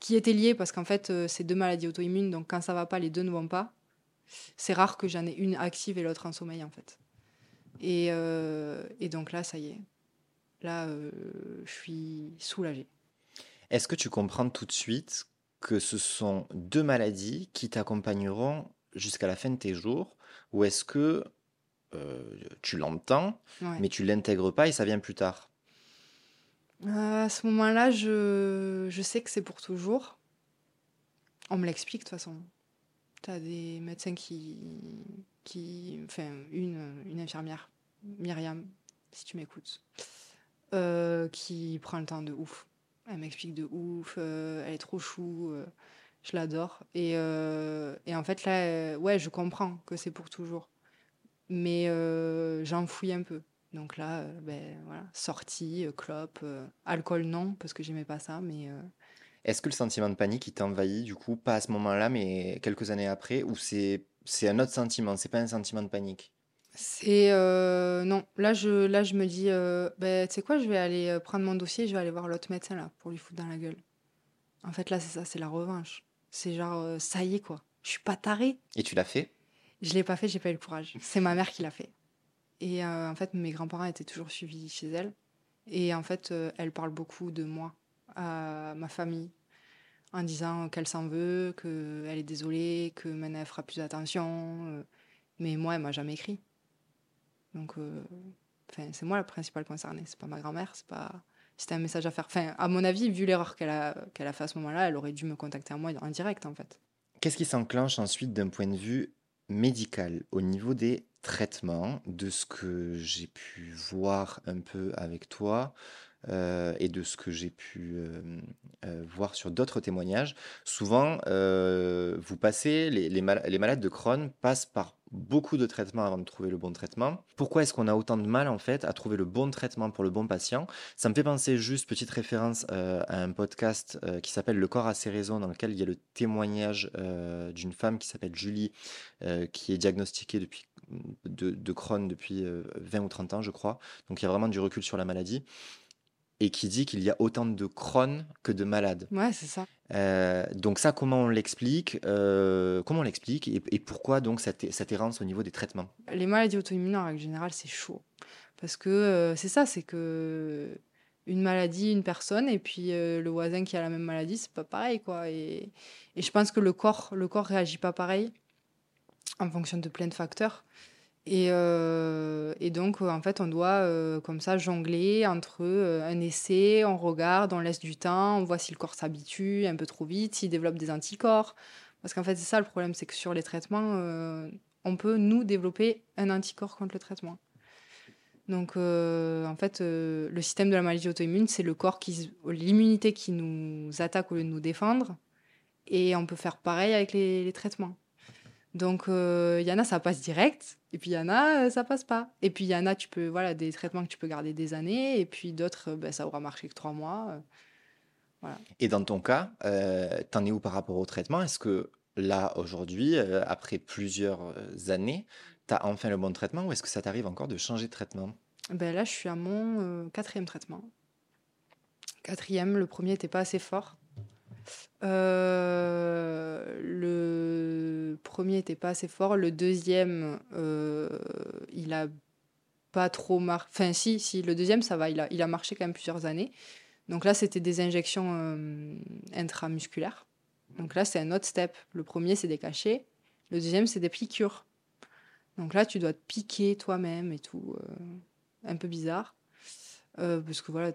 qui étaient liées parce qu'en fait, euh, c'est deux maladies auto-immunes, donc quand ça va pas, les deux ne vont pas. C'est rare que j'en ai une active et l'autre en sommeil en fait. Et, et donc là, ça y est. Là, je suis soulagée. Est-ce que tu comprends tout de suite que ce sont deux maladies qui t'accompagneront jusqu'à la fin de tes jours ou est-ce que tu l'entends, mais tu l'intègres pas et ça vient plus tard À ce moment-là, je, je sais que c'est pour toujours. On me l'explique de toute façon. Tu as des médecins qui, qui. Enfin, une, une infirmière, Myriam, si tu m'écoutes, euh, qui prend le temps de ouf. Elle m'explique de ouf, euh, elle est trop chou, euh, je l'adore. Et, et, en fait, là, ouais, je comprends que c'est pour toujours. Mais j'en fouille un peu. Donc là, ben, voilà, sortie, clope, alcool non, parce que j'aimais pas ça, mais est-ce que le sentiment de panique, il t'envahit du coup, pas à ce moment-là, mais quelques années après, ou c'est c'est un autre sentiment, c'est pas un sentiment de panique? C'est euh, non, là je là je me dis euh, ben, tu sais quoi, je vais aller euh, prendre mon dossier, je vais aller voir l'autre médecin là pour lui foutre dans la gueule. En fait là c'est ça, c'est la revanche. C'est genre ça y est quoi. Je suis pas tarée. Et tu l'as fait? Je l'ai pas fait, j'ai pas eu le courage. C'est ma mère qui l'a fait. Et en fait mes grands-parents étaient toujours suivis chez elle et en fait elle parle beaucoup de moi à ma famille en disant qu'elle s'en veut, qu'elle est désolée, que maintenant elle fera plus attention. Euh. Mais moi, elle m'a jamais écrit. Donc, euh, c'est moi la principale concernée. C'est pas ma grand-mère, c'est pas. C'était un message à faire. Enfin, à mon avis, vu l'erreur qu'elle a, qu'elle a fait à ce moment-là, elle aurait dû me contacter à moi en direct, en fait. Qu'est-ce qui s'enclenche ensuite d'un point de vue médical au niveau des traitements, de ce que j'ai pu voir un peu avec toi, euh, et de ce que j'ai pu euh, euh, voir sur d'autres témoignages, souvent, vous passez, les, malades de Crohn passent par beaucoup de traitements avant de trouver le bon traitement. Pourquoi est-ce qu'on a autant de mal en fait à trouver le bon traitement pour le bon patient? Ça me fait penser juste, petite référence à un podcast qui s'appelle Le corps a ses raisons, dans lequel il y a le témoignage d'une femme qui s'appelle Julie, qui est diagnostiquée depuis de, de Crohn depuis 20 ou 30 ans, je crois. Donc il y a vraiment du recul sur la maladie et qui dit qu'il y a autant de Crohn que de malades. Ouais, c'est ça. Euh, donc ça, comment on l'explique euh, Comment on l'explique et, pourquoi donc cette, cette, errance au niveau des traitements? Les maladies auto-immunes, en règle générale, c'est chaud. Parce que euh, c'est ça, c'est que une maladie, une personne, et puis le voisin qui a la même maladie, c'est pas pareil, quoi. Et, et, je pense que le corps, le corps réagit pas pareil en fonction de plein de facteurs. Et, euh, et, donc, en fait, on doit euh, comme ça jongler entre euh, un essai, on regarde, on laisse du temps, on voit si le corps s'habitue un peu trop vite, s'il développe des anticorps. Parce qu'en fait, c'est ça le problème, c'est que sur les traitements, on peut, nous, développer un anticorps contre le traitement. Donc, en fait, le système de la maladie auto-immune, c'est le corps qui, l'immunité qui nous attaque au lieu de nous défendre. Et on peut faire pareil avec les traitements. Donc, il y en a, ça passe direct. Et puis il y en a, euh, ça passe pas. Et puis il y en a, tu peux, voilà, des traitements que tu peux garder des années. Et puis d'autres, euh, ben, ça aura marché que trois mois. Euh, voilà. Et dans ton cas, euh, t'en es où par rapport au traitement? Est-ce que là, aujourd'hui, après plusieurs années, tu as enfin le bon traitement ou est-ce que ça t'arrive encore de changer de traitement? Ben Là, je suis à mon quatrième traitement. Quatrième, le premier n'était pas assez fort. Euh, le premier était pas assez fort. Le deuxième, euh, il a pas trop marché. Enfin, si, si, le deuxième, ça va. Il a, il a marché quand même plusieurs années. Donc là, c'était des injections euh, intramusculaires. Donc là, c'est un autre step. Le premier, c'est des cachets. Le deuxième, c'est des piqûres. Donc là, tu dois te piquer toi-même et tout. un peu bizarre. Euh, parce que voilà,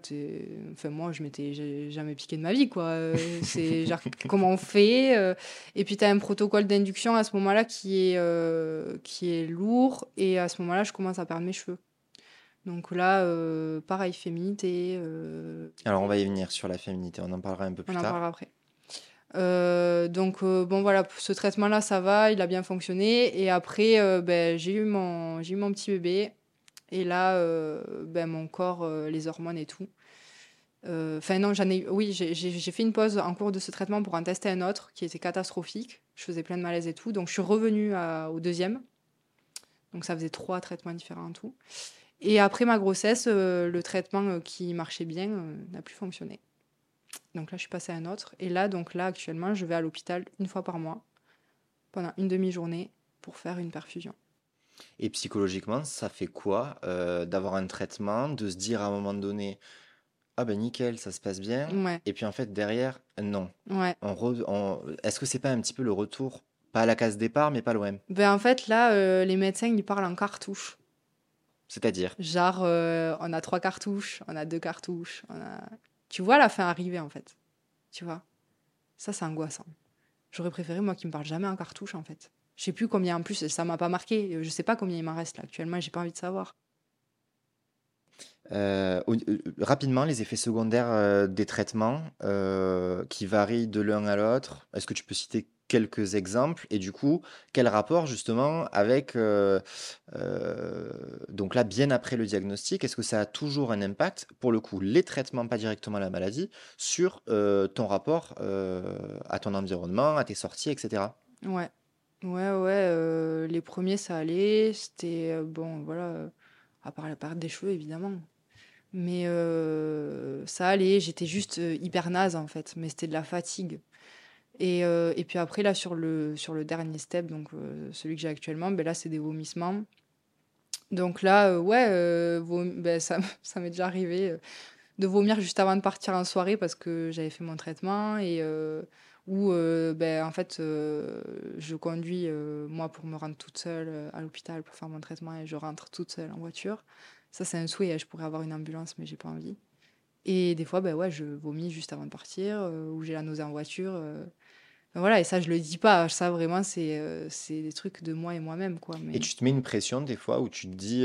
enfin, moi, je m'étais jamais piqué de ma vie, quoi. Euh, c'est genre, comment on fait euh, Et puis, tu as un protocole d'induction à ce moment-là qui, est qui est lourd. Et à ce moment-là, je commence à perdre mes cheveux. Donc là, pareil, féminité. Alors, on va y venir sur la féminité, on en parlera un peu plus tard. On en parlera après. donc, bon, voilà, ce traitement-là, ça va, il a bien fonctionné. Et après, ben, j'ai eu, mon, eu mon petit bébé. Et là, euh, ben, mon corps, euh, les hormones et tout. Euh, enfin, non, j'en ai. Oui, j'ai fait une pause en cours de ce traitement pour en tester un autre qui était catastrophique. Je faisais plein de malaise et tout. Donc, je suis revenue au deuxième. Donc, ça faisait trois traitements différents en tout. Et après ma grossesse, le traitement qui marchait bien n'a plus fonctionné. Donc là, je suis passée à un autre. Et là, donc là, actuellement, je vais à l'hôpital une fois par mois, pendant une demi-journée, pour faire une perfusion. Et psychologiquement, ça fait quoi euh, d'avoir un traitement, de se dire à un moment donné, ah ben nickel, ça se passe bien. Ouais, Et puis en fait, derrière, non. ouais. On on- Est-ce que c'est pas un petit peu le retour, pas à la case départ, mais pas loin? Ben, en fait, là, euh, les médecins, ils parlent en cartouches. C'est-à-dire, Genre, euh, on a trois cartouches, on a deux cartouches, on a... Tu vois la fin arriver, en fait. Tu vois? Ça, c'est angoissant. J'aurais préféré, moi, qu'ils me parlent jamais en cartouche, en fait. Je sais plus combien, en plus, ça m'a pas marqué. Je sais pas combien il m'en reste, là, actuellement, j'ai pas envie de savoir. euh, euh, rapidement, les effets secondaires euh, des traitements euh, qui varient de l'un à l'autre, est-ce que tu peux citer quelques exemples? Et du coup, quel rapport justement avec, euh, euh, donc là, bien après le diagnostic, est-ce que ça a toujours un impact, pour le coup, les traitements, pas directement la maladie, sur euh, ton rapport euh, à ton environnement, à tes sorties, etc. Ouais. Ouais, ouais, euh, les premiers, ça allait. C'était, euh, bon, voilà, euh, à part la perte des cheveux, évidemment. Mais ça allait, j'étais juste hyper naze, en fait. Mais c'était de la fatigue. Et, et puis après, là, sur le, sur le dernier step, donc celui que j'ai actuellement, ben là, c'est des vomissements. Donc là, ouais, ben, ça, ça m'est déjà arrivé de vomir juste avant de partir en soirée parce que j'avais fait mon traitement et où, euh, ben, en fait, euh, je conduis, euh, moi, pour me rendre toute seule à l'hôpital pour faire mon traitement et je rentre toute seule en voiture. Ça, c'est un souhait, hein, je pourrais avoir une ambulance, mais j'ai pas envie. Et des fois, ben ouais, je vomis juste avant de partir euh, ou j'ai la nausée en voiture. euh. Ben voilà, et ça, je le dis pas. Ça, vraiment, c'est euh, c'est des trucs de moi et moi-même, quoi. Et Mais tu te mets une pression des fois où tu te dis,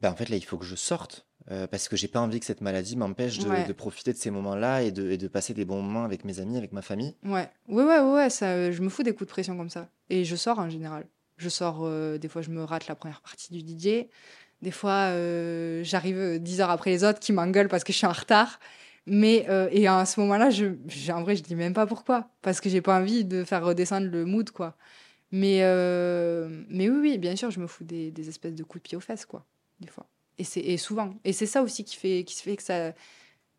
ben en fait là il faut que je sorte euh, parce que j'ai pas envie que cette maladie m'empêche de, ouais, de profiter de ces moments-là et de, et de passer des bons moments avec mes amis, avec ma famille. ouais, ouais, ouais, ouais, ça, euh, je me fous des coups de pression comme ça. Et je sors en général. Je sors, euh, des fois, je me rate la première partie du DJ. Des fois, j'arrive euh, 10 heures après les autres qui m'engueulent parce que je suis en retard. Mais, et à ce moment-là, je, en vrai, je dis même pas pourquoi. Parce que j'ai pas envie de faire redescendre le mood, quoi. Mais, mais oui, oui, bien sûr, je me fous des, des espèces de coups de pied aux fesses, quoi, des fois. Et, c'est, souvent. Et c'est ça aussi qui fait, qui fait que, ça,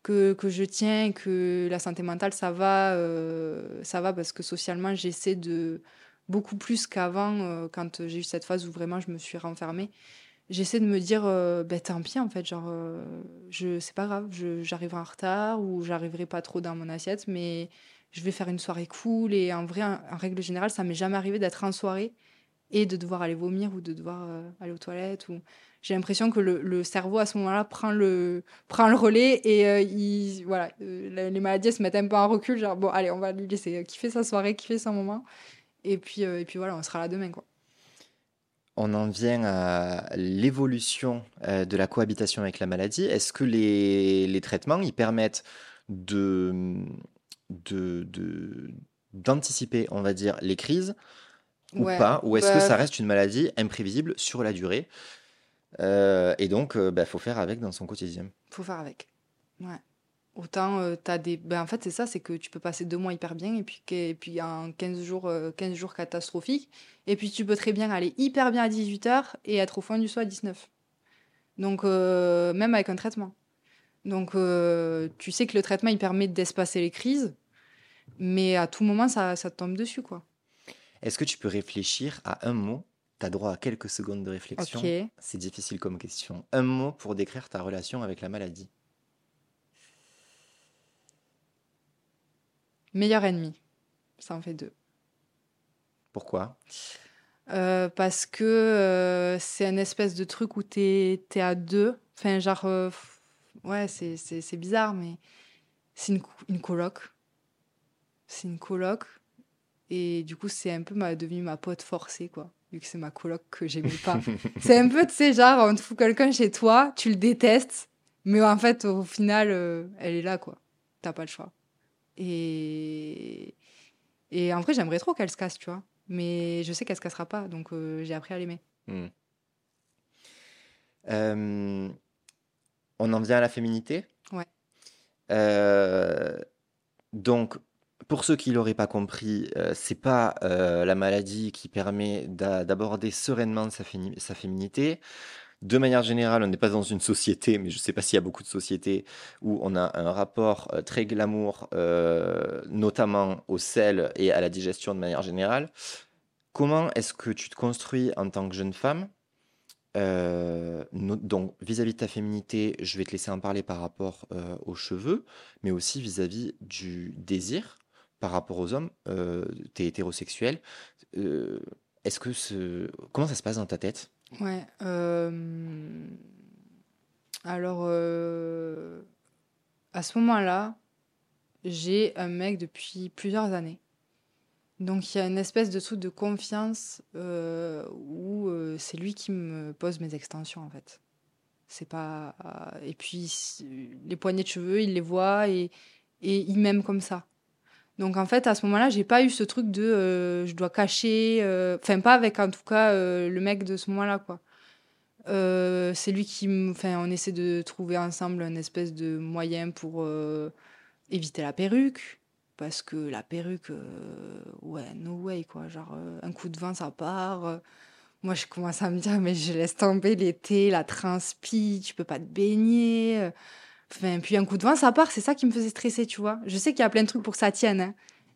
que, que je tiens, que la santé mentale, ça va, euh, ça va parce que socialement, j'essaie de beaucoup plus qu'avant, euh, quand j'ai eu cette phase où vraiment je me suis renfermée. J'essaie de me dire, euh, ben, tant pis, en fait, genre, je, c'est pas grave, j'arriverai en retard ou j'arriverai pas trop dans mon assiette, mais je vais faire une soirée cool. Et en vrai, en, en règle générale, ça m'est jamais arrivé d'être en soirée et de devoir aller vomir ou de devoir euh, aller aux toilettes. J'ai l'impression que le, cerveau, à ce moment-là, prend le, prend le relais et euh, il, voilà, euh, les maladies se mettent un peu en recul. Genre, bon, allez, on va lui laisser kiffer sa soirée, kiffer son moment. Et puis, et puis voilà, on sera là demain, quoi. On en vient à l'évolution de la cohabitation avec la maladie. Est-ce que les, les traitements ils permettent de, de, de- d'anticiper, on va dire, les crises ou Ouais, pas? Ou est-ce que bah, ça reste une maladie imprévisible sur la durée? Euh, et donc, il faut faire avec dans son quotidien. faut faire avec. Ouais. Autant, euh, t'as des... Ben, en fait, c'est ça, c'est que tu peux passer deux mois hyper bien et puis, et puis en 15 jours, euh, 15 jours catastrophiques. Et puis tu peux très bien aller hyper bien à 18h et être au fond du soin à 19. Donc, euh, même avec un traitement. Donc, euh, tu sais que le traitement, il permet d'espacer les crises, mais à tout moment, ça, ça te tombe dessus, quoi. Est-ce que tu peux réfléchir à un mot? Tu as droit à quelques secondes de réflexion. C'est difficile comme question. Un mot pour décrire ta relation avec la maladie. Meilleur ennemi. Ça en fait deux. Pourquoi? Euh, parce que euh, c'est un espèce de truc où t'es, t'es à deux. Enfin, genre, euh, ouais, c'est, bizarre, mais c'est une, une coloc. C'est une coloc. Et du coup, c'est un peu ma, devenu ma pote forcée, quoi. Vu que c'est ma coloc que j'aimais pas. C'est un peu, tu sais, genre, on te fout quelqu'un chez toi, tu le détestes, mais en fait, au final, euh, elle est là, quoi. T'as pas le choix. Et, et en vrai, j'aimerais trop qu'elle se casse, tu vois. Mais je sais qu'elle se cassera pas, donc euh, j'ai appris à l'aimer. Hmm. Euh, on en vient à la féminité? Ouais. Euh, donc, pour ceux qui l'auraient pas compris, euh, c'est pas euh, la maladie qui permet d'a- d'aborder sereinement sa, féminité. De manière générale, on n'est pas dans une société, mais je ne sais pas s'il y a beaucoup de sociétés où on a un rapport euh, très glamour, euh, notamment au sel et à la digestion de manière générale. Comment est-ce que tu te construis en tant que jeune femme? Donc, vis-à-vis de ta féminité, je vais te laisser en parler par rapport aux cheveux, mais aussi vis-à-vis du désir par rapport aux hommes. Euh, t'es hétérosexuel. Euh, est-ce que. Comment ça se passe dans ta tête? Ouais. euh, Alors, euh, à ce moment-là, j'ai un mec depuis plusieurs années. Donc, il y a une espèce de truc de confiance où c'est lui qui me pose mes extensions, en fait. C'est pas. Et puis, les poignées de cheveux, il les voit et il m'aime comme ça. Donc, en fait, à ce moment-là, j'ai pas eu ce truc de euh, je dois cacher. euh, Enfin, pas avec, en tout cas, euh, le mec de ce moment-là, quoi. C'est lui qui. Enfin, on essaie de trouver ensemble un espèce de moyen pour éviter la perruque. Parce que la perruque, ouais, no way, quoi. Genre, un coup de vent, ça part. Moi, je commence à me dire, mais je laisse tomber l'été, la transpi, tu peux pas te baigner. Enfin, puis un coup de vent, ça part. C'est ça qui me faisait stresser, tu vois. Je sais qu'il y a plein de trucs pour que ça tienne, hein.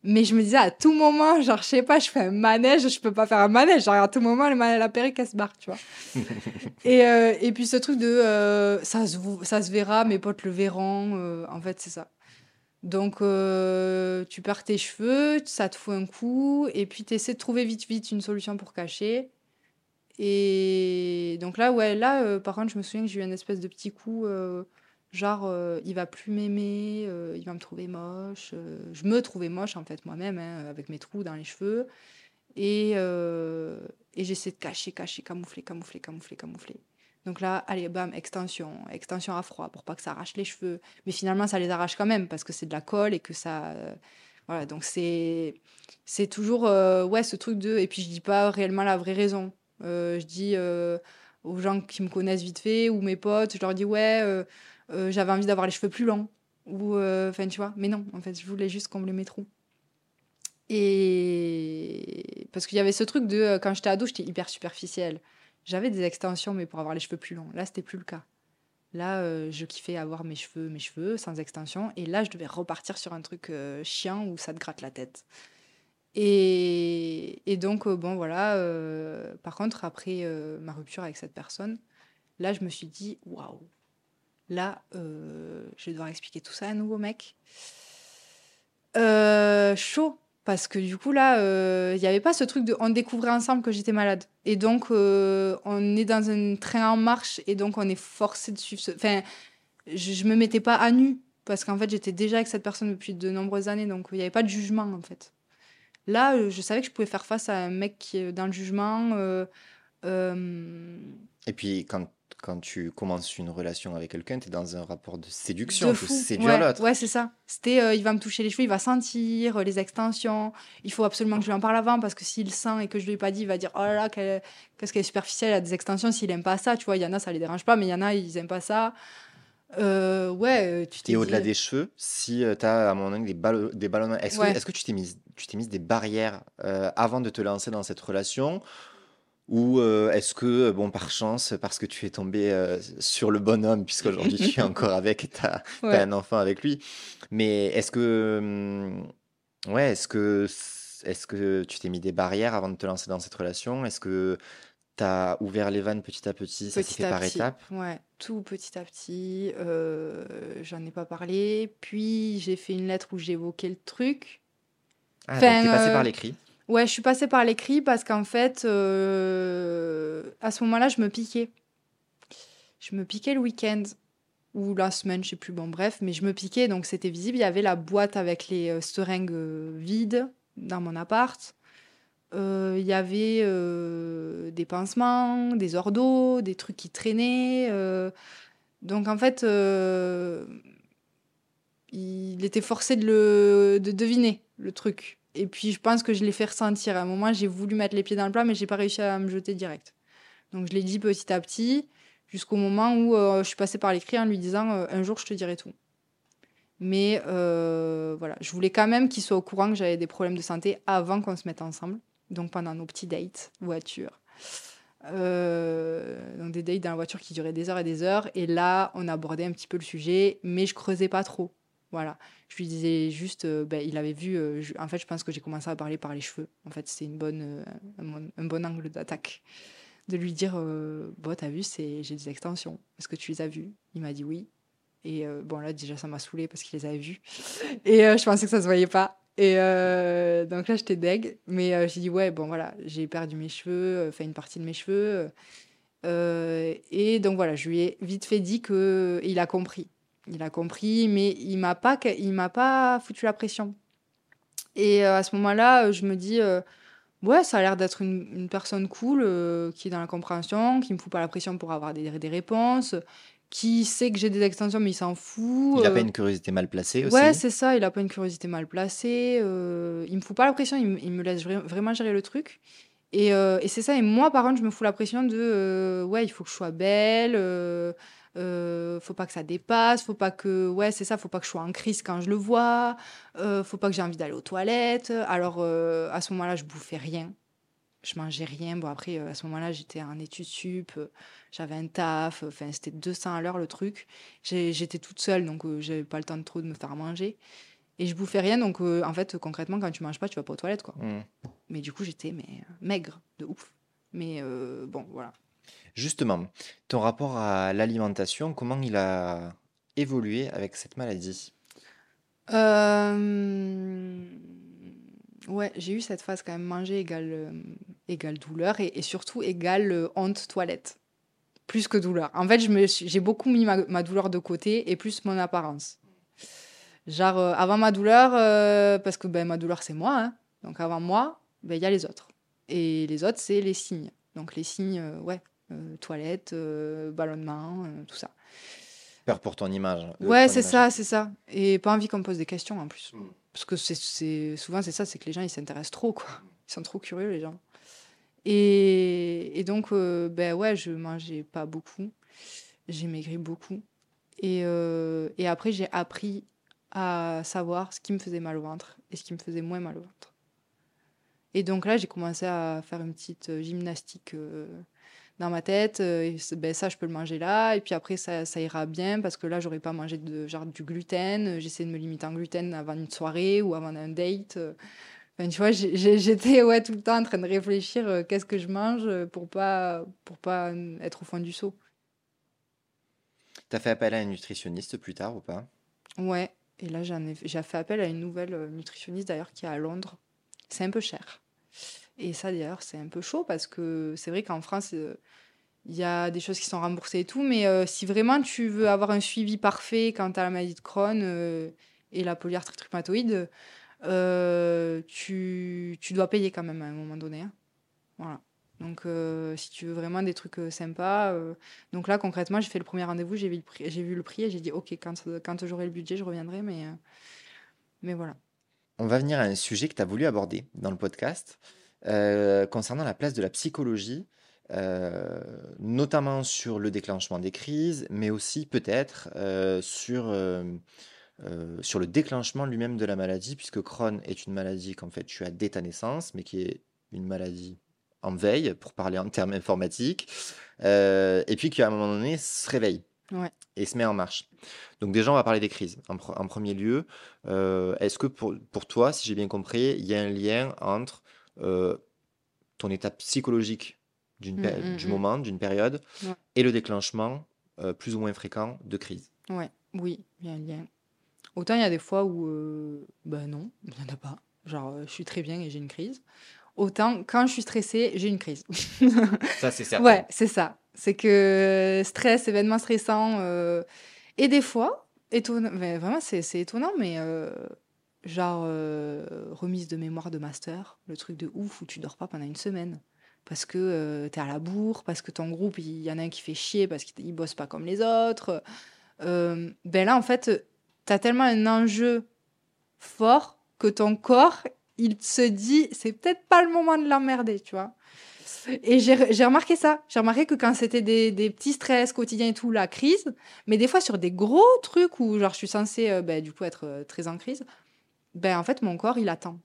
Mais je me disais à tout moment, genre, je sais pas, je fais un manège, je peux pas faire un manège. Genre, à tout moment, le ma- la perruque, elle se barre, tu vois. Et, euh, et puis ce truc de euh, ça, se, ça se verra, mes potes le verront. euh, en fait, c'est ça. Donc, tu perds tes cheveux, ça te fout un coup, et puis tu essaies de trouver vite, vite une solution pour cacher. Et donc là, ouais, là, par contre, je me souviens que j'ai eu un espèce de petit coup, genre, euh, il va plus m'aimer, euh, il va me trouver moche. euh, je me trouvais moche, en fait, moi-même, hein, avec mes trous dans les cheveux. Et, euh, et j'essaie de cacher, cacher, camoufler, camoufler, camoufler, camoufler. Donc là, allez, bam, extension, extension à froid pour pas que ça arrache les cheveux. Mais finalement, ça les arrache quand même parce que c'est de la colle et que ça. voilà, donc c'est c'est toujours ouais ce truc de. Et puis je dis pas réellement la vraie raison. Je dis aux gens qui me connaissent vite fait ou mes potes, je leur dis ouais, euh, j'avais envie d'avoir les cheveux plus longs. Ou euh, enfin, tu vois, mais non, en fait, je voulais juste combler mes trous. Et parce qu'il y avait ce truc de euh, quand j'étais ado, j'étais hyper superficielle. J'avais des extensions, mais pour avoir les cheveux plus longs. Là, c'était plus le cas. Là, je kiffais avoir mes cheveux, mes cheveux sans extension. Et là, je devais repartir sur un truc chiant où ça te gratte la tête. Et, et donc, bon, voilà. par contre, après ma rupture avec cette personne, là, je me suis dit, waouh, là, euh, je vais devoir expliquer tout ça à nouveau mec. Euh, chaud. Parce que du coup, là, euh, il n'y avait pas ce truc de on découvrait ensemble que j'étais malade. Et donc, euh, on est dans un train en marche et donc on est forcé de suivre ce. Enfin, je, je me mettais pas à nu parce qu'en fait, j'étais déjà avec cette personne depuis de nombreuses années donc il n'y avait pas de jugement en fait. Là, euh, je savais que je pouvais faire face à un mec qui est dans le jugement. euh, euh, Et puis, quand, quand tu commences une relation avec quelqu'un, tu es dans un rapport de séduction. de fou. séduire Ouais, l'autre. ouais, c'est ça. C'était, euh, il va me toucher les cheveux, il va sentir euh, les extensions. Il faut absolument que je lui en parle avant parce que s'il sent et que je lui ai pas dit, il va dire oh là là, qu'est-ce qu'elle est superficielle, elle a des extensions. S'il aime pas ça, tu vois, il y en a, ça les dérange pas, mais il y en a, ils aiment pas ça. Euh, ouais, tu t'es Et au-delà dit- des cheveux, si tu as à un moment donné des, ballo- des ballonnements, est-ce Ouais. que, tu t'es mise, tu t'es mise des barrières euh, avant de te lancer dans cette relation Ou euh, est-ce que, bon, par chance, parce que tu es tombé euh, sur le bonhomme, puisqu'aujourd'hui tu es encore avec et tu as, Ouais. un enfant avec lui, mais est-ce que, hum, ouais, est-ce que, est-ce que tu t'es mis des barrières avant de te lancer dans cette relation? Est-ce que tu as ouvert les vannes petit à petit Ça s'est Petit fait à par petit. étapes? Ouais, tout petit à petit. Euh, j'en ai pas parlé. Puis j'ai fait une lettre où j'évoquais le truc. Ah, Enfin, donc t'es passé euh, par l'écrit. Ouais, je suis passée par l'écrit parce qu'en fait, euh, à ce moment-là, je me piquais. Je me piquais le week-end ou la semaine, je sais plus, bon bref, mais je me piquais, donc c'était visible. Il y avait la boîte avec les euh, seringues euh, vides dans mon appart. Il y avait des pansements, des ordos, des trucs qui traînaient. donc en fait, il était forcé de le de deviner le truc. Et puis je pense que je l'ai fait ressentir. À un moment, j'ai voulu mettre les pieds dans le plat, mais j'ai pas réussi à me jeter direct. Donc je l'ai dit petit à petit, jusqu'au moment où euh, je suis passée par l'écrit en lui disant euh, un jour je te dirai tout. Mais euh, voilà, je voulais quand même qu'il soit au courant que j'avais des problèmes de santé avant qu'on se mette ensemble. Donc pendant nos petits dates voiture. Donc des dates dans la voiture qui duraient des heures et des heures. Et là, on abordait un petit peu le sujet, mais je creusais pas trop. Voilà. Je lui disais juste, euh, ben, il avait vu. euh, en fait, je pense que j'ai commencé à parler par les cheveux. En fait, c'était une bonne, euh, un, bon- angle d'attaque. de lui dire Bon, t'as vu, c'est... j'ai des extensions. Est-ce que tu les as vues? Il m'a dit oui. Et bon, là, déjà, ça m'a saoulé parce qu'il les avait vues. Et je pensais que ça se voyait pas. Et donc là, j'étais deg. Mais j'ai dit Ouais, bon, voilà, j'ai perdu mes cheveux, fait une partie de mes cheveux. et donc voilà, je lui ai vite fait dit qu'il a compris. Il a compris, mais il m'a pas, il m'a pas foutu la pression. Et à ce moment-là, je me dis Ouais, ça a l'air d'être une, personne cool, euh, qui est dans la compréhension, qui me fout pas la pression pour avoir des, des réponses, qui sait que j'ai des extensions, mais il s'en fout. Il n'a pas euh. une curiosité mal placée aussi Ouais, c'est ça, il n'a pas une curiosité mal placée. Euh, il me fout pas la pression, il, me laisse vraiment gérer le truc. Et, euh, et c'est ça, et moi, par contre, je me fous la pression de ouais, il faut que je sois belle euh, faut pas que ça dépasse, faut pas que, ouais, c'est ça, faut pas que je sois en crise quand je le vois, euh, faut pas que j'ai envie d'aller aux toilettes. Alors, euh, à ce moment-là, je bouffais rien. Je mangeais rien. Bon, après, à ce moment-là, j'étais en études sup, j'avais un taf, enfin, c'était 200 à l'heure le truc. J'étais toute seule, donc j'avais pas le temps de trop de me faire manger. Et je bouffais rien, donc en fait, concrètement, quand tu manges pas, tu vas pas aux toilettes, quoi. Mmh. Mais du coup, j'étais mais, maigre, de ouf. Mais bon, voilà. Justement, ton rapport à l'alimentation, comment il a évolué avec cette maladie? Euh, ouais, j'ai eu cette phase quand même, manger égale, euh, douleur et, surtout égale euh, honte toilette. Plus que douleur. En fait, j'ai beaucoup mis ma, douleur de côté et plus mon apparence. Genre, avant ma douleur, parce que ben, ma douleur, c'est moi, hein. donc avant moi, ben, il y a les autres. Et les autres, c'est les signes. Donc les signes, ouais, euh, toilettes, euh, ballonnement, euh, tout ça. Peur pour ton image. Ouais, c'est ça, c'est ça. Et pas envie qu'on me pose des questions en plus. Mm. Parce que c'est souvent c'est ça, c'est que les gens ils s'intéressent trop quoi. Ils sont trop curieux les gens. Et, et donc ben ouais, je mangeais pas beaucoup. J'ai maigri beaucoup. Et, et après j'ai appris à savoir ce qui me faisait mal au ventre et ce qui me faisait moins mal au ventre. Et donc là, j'ai commencé à faire une petite gymnastique dans ma tête. Euh, ben, ça, je peux le manger là. Et puis après, ça, ça ira bien parce que là, j'aurais pas mangé de, genre, du gluten. J'essaie de me limiter en gluten avant une soirée ou avant un date. Enfin, tu vois, j'étais ouais, tout le temps en train de réfléchir euh, qu'est-ce que je mange pour pas, pour pas être au fond du seau. T'as fait appel à un nutritionniste plus tard ou pas? Ouais, et là j'ai fait appel à une nouvelle euh, nutritionniste d'ailleurs qui est à Londres. C'est un peu cher. Et ça, d'ailleurs, c'est un peu chaud parce que c'est vrai qu'en France, euh, il y a des choses qui sont remboursées et tout, mais euh, si vraiment tu veux avoir un suivi parfait quant à la maladie de Crohn euh, et la polyarthrite rhumatoïde, tu, tu, dois payer quand même à un moment donné. Hein. Voilà. Donc, si tu veux vraiment des trucs sympas. donc là, concrètement, j'ai fait le premier rendez-vous, j'ai vu, vu, le prix et j'ai dit, OK, quand, quand j'aurai le budget, je reviendrai, mais, mais voilà. On va venir à un sujet que tu as voulu aborder dans le podcast. Euh, concernant la place de la psychologie, euh, notamment sur le déclenchement des crises, mais aussi peut-être euh, sur, sur le déclenchement lui-même de la maladie, puisque Crohn est une maladie qu'en fait tu as dès ta naissance, mais qui est une maladie en veille, pour parler en termes informatiques, et puis qui à un moment donné se réveille. et se met en marche. Donc déjà, on va parler des crises. En, premier lieu, est-ce que pour, pour, toi, si j'ai bien compris, il y a un lien entre euh, ton état psychologique d'une mmh, mmh, du mmh. moment, d'une période, et le déclenchement euh, plus ou moins fréquent de crise. Ouais, oui, il y a un lien. Autant il y a des fois où, euh, ben non, il n'y en a pas. Genre, je suis très bien et j'ai une crise. Autant, quand je suis stressée, j'ai une crise. ça, c'est certain. Ouais, c'est ça. C'est que stress, événement stressant. et des fois, étonnant, vraiment, c'est étonnant, mais genre euh, remise de mémoire de master, le truc de ouf où tu dors pas pendant une semaine parce que euh, tu es à la bourre, parce que ton groupe, il y en a un qui fait chier parce qu'il bosse pas comme les autres. Euh, ben là, en fait, tu as tellement un enjeu fort que ton corps, il se dit, c'est peut-être pas le moment de l'emmerder, tu vois. Et j'ai remarqué ça. J'ai remarqué que quand c'était des, des, petits stress quotidiens et tout, la crise, mais des fois sur des gros trucs où genre je suis censée ben, du coup être très en crise, ben en fait, mon corps, il attend.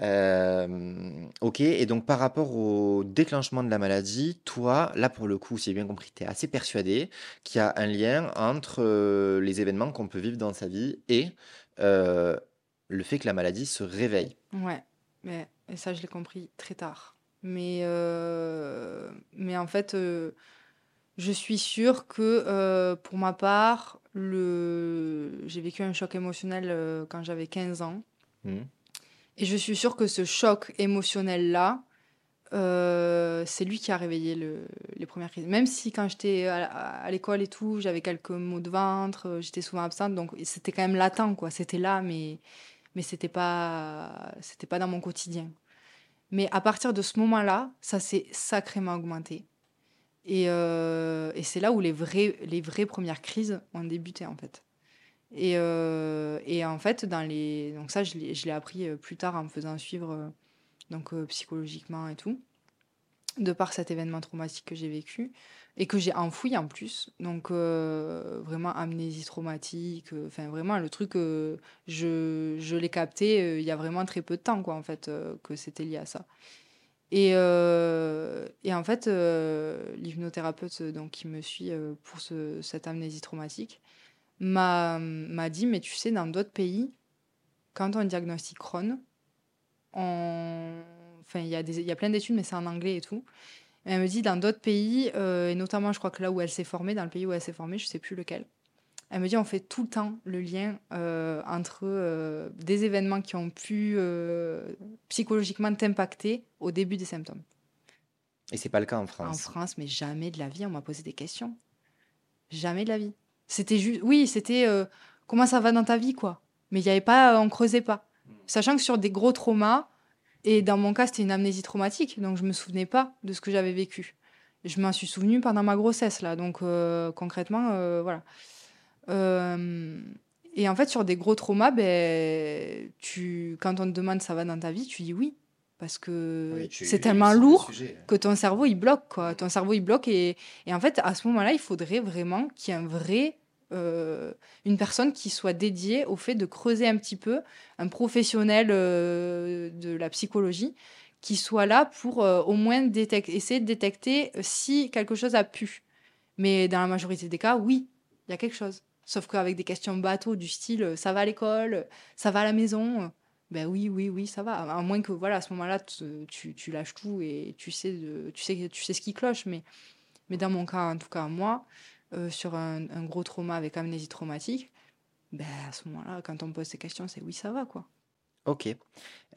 Euh, ok, et donc par rapport au déclenchement de la maladie, toi, là pour le coup, si j'ai bien compris, tu es assez persuadé qu'il y a un lien entre euh, les événements qu'on peut vivre dans sa vie et euh, le fait que la maladie se réveille. Ouais, mais et ça je l'ai compris très tard. Mais, mais en fait, je suis sûre que euh, pour ma part, le... j'ai vécu un choc émotionnel euh, quand j'avais 15 ans. Mmh. Et je suis sûre que ce choc émotionnel-là, euh, c'est lui qui a réveillé le- les premières crises. Même si quand j'étais à, l'école et tout, j'avais quelques maux de ventre, j'étais souvent absente, donc c'était quand même latent, quoi. C'était là, mais, mais c'était pas, c'était pas dans mon quotidien. Mais à partir de ce moment-là, ça s'est sacrément augmenté. Et, euh, et c'est là où les vraies, les vraies premières crises ont débuté, en fait. Et, euh, en fait, dans les... donc ça, je l'ai appris euh, plus tard en me faisant suivre donc, psychologiquement et tout, de par cet événement traumatique que j'ai vécu et que j'ai enfoui en plus. Donc vraiment amnésie traumatique, enfin vraiment le truc, je, je l'ai capté il y a vraiment très peu de temps, quoi, en fait, que c'était lié à ça. Et, euh, et en fait, euh, l'hypnothérapeute euh, donc, qui me suit euh, pour ce- cette amnésie traumatique m'a m'a dit, mais tu sais, dans d'autres pays, quand on diagnostique Crohn, enfin, il y, a y a plein d'études, mais c'est en anglais et tout. Elle me dit, dans d'autres pays, et notamment, je crois que là où elle s'est formée, dans le pays où elle s'est formée, je sais plus lequel, elle me dit, on fait tout le temps le lien euh, entre euh, des événements qui ont pu euh, psychologiquement t'impacter au début des symptômes. Et c'est pas le cas en En France. France, mais jamais de la vie, on m'a posé des questions. Jamais de la vie. C'était juste, oui, c'était comment ça va dans ta vie, quoi. Mais il y avait pas, on creusait pas. Sachant que sur des gros traumas, et dans mon cas, c'était une amnésie traumatique, donc je me souvenais pas de ce que j'avais vécu. Je m'en suis souvenu pendant ma grossesse, là. Donc euh, concrètement, euh, voilà. Euh, et en fait, sur des gros traumas, ben, tu, quand on te demande ça va dans ta vie, tu dis oui. Parce que Oui, c'est tellement lourd sujet. que ton cerveau il bloque quoi ton cerveau il bloque et, et en fait à ce moment-là il faudrait vraiment qu'il y ait un vrai euh, une personne qui soit dédiée au fait de creuser un petit peu un professionnel euh, de la psychologie qui soit là pour euh, au moins détec- essayer de détecter si quelque chose a pu mais dans la majorité des cas oui il y a quelque chose sauf qu'avec des questions bateaux du style euh, ça va à l'école ça va à la maison ben oui, oui, oui, ça va. À moins que, voilà, à ce moment-là, tu, tu, lâches tout et tu sais, tu sais, tu sais ce qui cloche. Mais, mais dans mon cas, en tout cas, moi, euh, sur un, gros trauma avec amnésie traumatique, ben à ce moment-là, quand on me pose ces questions, c'est oui, ça va, quoi. Ok.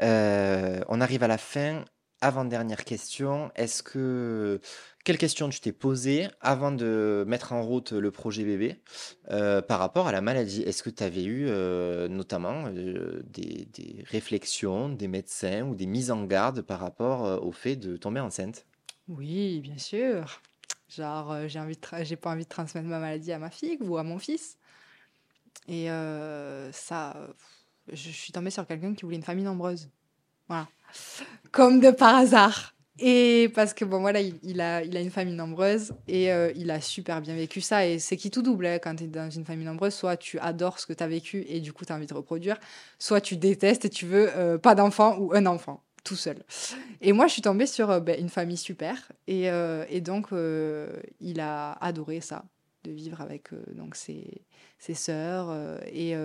Euh, on arrive à la fin. Avant-dernière question. Est-ce que... Quelle question tu t'es posée avant de mettre en route le projet bébé euh, par rapport à la maladie? Est-ce que tu avais eu euh, notamment euh, des, réflexions des médecins ou des mises en garde par rapport au fait de tomber enceinte? Oui, bien sûr. Genre, j'ai j'ai pas envie de transmettre ma maladie à ma fille ou à mon fils. Et ça, je suis tombée sur quelqu'un qui voulait une famille nombreuse. Voilà. Comme de par hasard. Et parce que, bon, voilà, il, a, il a une famille nombreuse et euh, il a super bien vécu ça. Et c'est qui tout double hein, quand tu es dans une famille nombreuse. Soit tu adores ce que tu as vécu et du coup, tu as envie de reproduire. Soit tu détestes et tu veux euh, pas d'enfant ou un enfant, tout seul. Et moi, je suis tombée sur euh, ben, une famille super. Et, et donc, il a adoré ça, de vivre avec donc ses, ses sœurs et,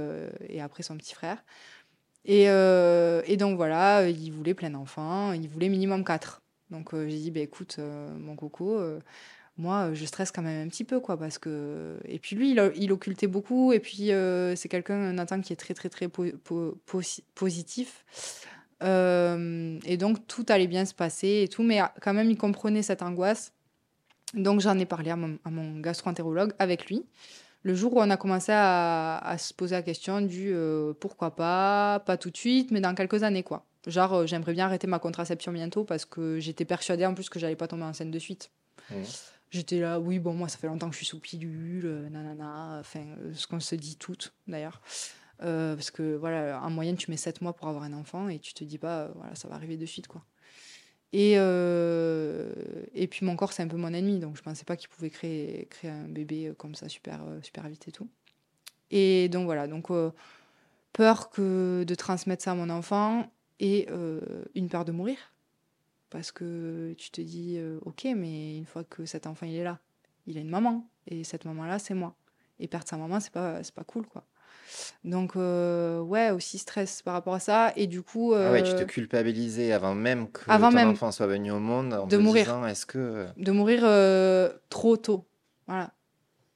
et après son petit frère. Et, et donc, voilà, il voulait plein d'enfants. Il voulait minimum 4. Donc, euh, j'ai dit, ben, écoute, euh, mon coco, euh, moi, je stresse quand même un petit peu, quoi, parce que... Et puis lui, il, occultait beaucoup, et puis c'est quelqu'un, Nathan, qui est très, très, très po- po- posi- positif. Et donc, tout allait bien se passer et tout, mais ah, quand même, il comprenait cette angoisse. Donc, j'en ai parlé à mon, gastro-entérologue avec lui. Le jour où on a commencé à, à se poser la question du pourquoi pas, pas tout de suite, mais dans quelques années, quoi. Genre, euh, j'aimerais bien arrêter ma contraception bientôt parce que j'étais persuadée en plus que j'allais pas tomber enceinte de suite. J'étais là, oui, bon, moi, ça fait longtemps que je suis sous pilule, euh, nanana, enfin, euh, ce qu'on se dit toutes, d'ailleurs. Parce que, voilà, en moyenne, tu mets 7 mois pour avoir un enfant et tu te dis pas, voilà, ça va arriver de suite, quoi. Et, euh, et puis, mon corps, c'est un peu mon ennemi, donc je pensais pas qu'il pouvait créer, créer un bébé comme ça, super, super vite et tout. Et donc, voilà, donc, euh, peur que de transmettre ça à mon enfant et euh, une peur de mourir. Parce que tu te dis, euh, ok, mais une fois que cet enfant il est là, il a une maman. Et cette maman-là, c'est moi. Et perdre sa maman, c'est pas, c'est pas cool, quoi. Donc, euh, ouais, aussi stress par rapport à ça. Et du coup, Ah ouais, tu te culpabilisais avant même que avant ton même enfant soit venu au monde en de te mourir, disant est-ce que... de mourir euh, trop tôt. Voilà.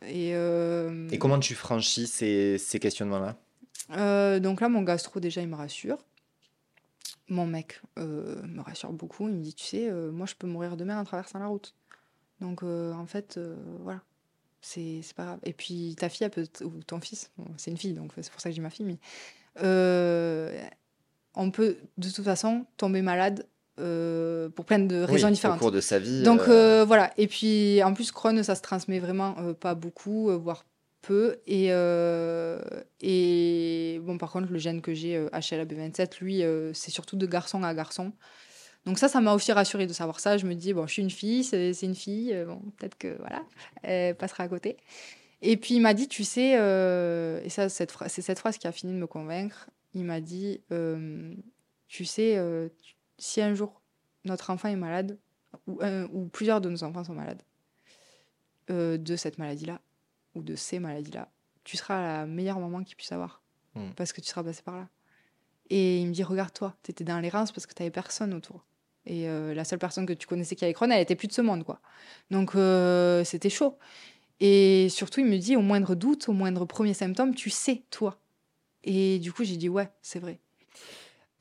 Et Et comment tu franchis ces, ces questionnements-là? donc là, mon gastro, déjà, il me rassure. Mon mec euh, me rassure beaucoup. Il me dit, tu sais, euh, moi, je peux mourir demain en traversant la route. Donc, euh, en fait, voilà. C'est c'est pas grave. Et puis, ta fille, elle peut, ou ton fils, bon, c'est une fille, donc c'est pour ça que dis ma fille, mais on peut de toute façon tomber malade euh, pour plein de raisons Oui, au différentes. cours de sa vie. Donc euh, euh, voilà. Et puis en plus, Crohn, ça se transmet vraiment pas beaucoup, voire euh, et bon, par contre, le gène que j'ai, euh, HLA-B27, lui, euh, c'est surtout de garçon à garçon. Donc ça, ça m'a aussi rassurée de savoir ça. Je me dis, bon, je suis une fille, c'est une fille, euh, bon, peut-être que voilà, elle passera à côté. Et puis il m'a dit, tu sais, euh, et ça, c'est cette phrase qui a fini de me convaincre. Il m'a dit, euh, tu sais, euh, si un jour notre enfant est malade, ou, plusieurs de nos enfants sont malades euh, de cette maladie-là, ou de ces maladies-là, tu seras la meilleure maman qu'il puisse avoir, Hmm. parce que tu seras passé par là. Et il me dit, regarde-toi, tu étais dans l'errance parce que tu n'avais personne autour. Et euh, la seule personne que tu connaissais qui avait Crohn, elle était plus de ce monde, quoi. Donc euh, c'était chaud. Et surtout, il me dit, au moindre doute, au moindre premier symptôme, tu sais, toi. Et du coup, j'ai dit, ouais, c'est vrai.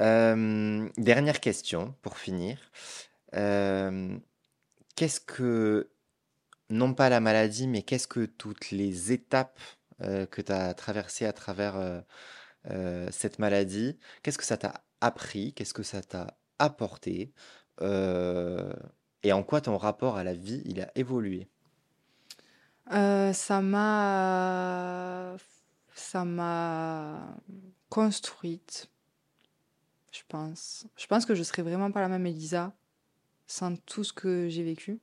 euh, dernière question pour finir. Qu'est-ce que, non pas la maladie, mais qu'est-ce que toutes les étapes euh, que tu as traversées à travers euh, euh, cette maladie, qu'est-ce que ça t'a appris? Qu'est-ce que ça t'a apporté? Et en quoi ton rapport à la vie, il a évolué? Ça m'a... Ça m'a construite, je pense. Je pense que je serais vraiment pas la même Elisa sans tout ce que j'ai vécu.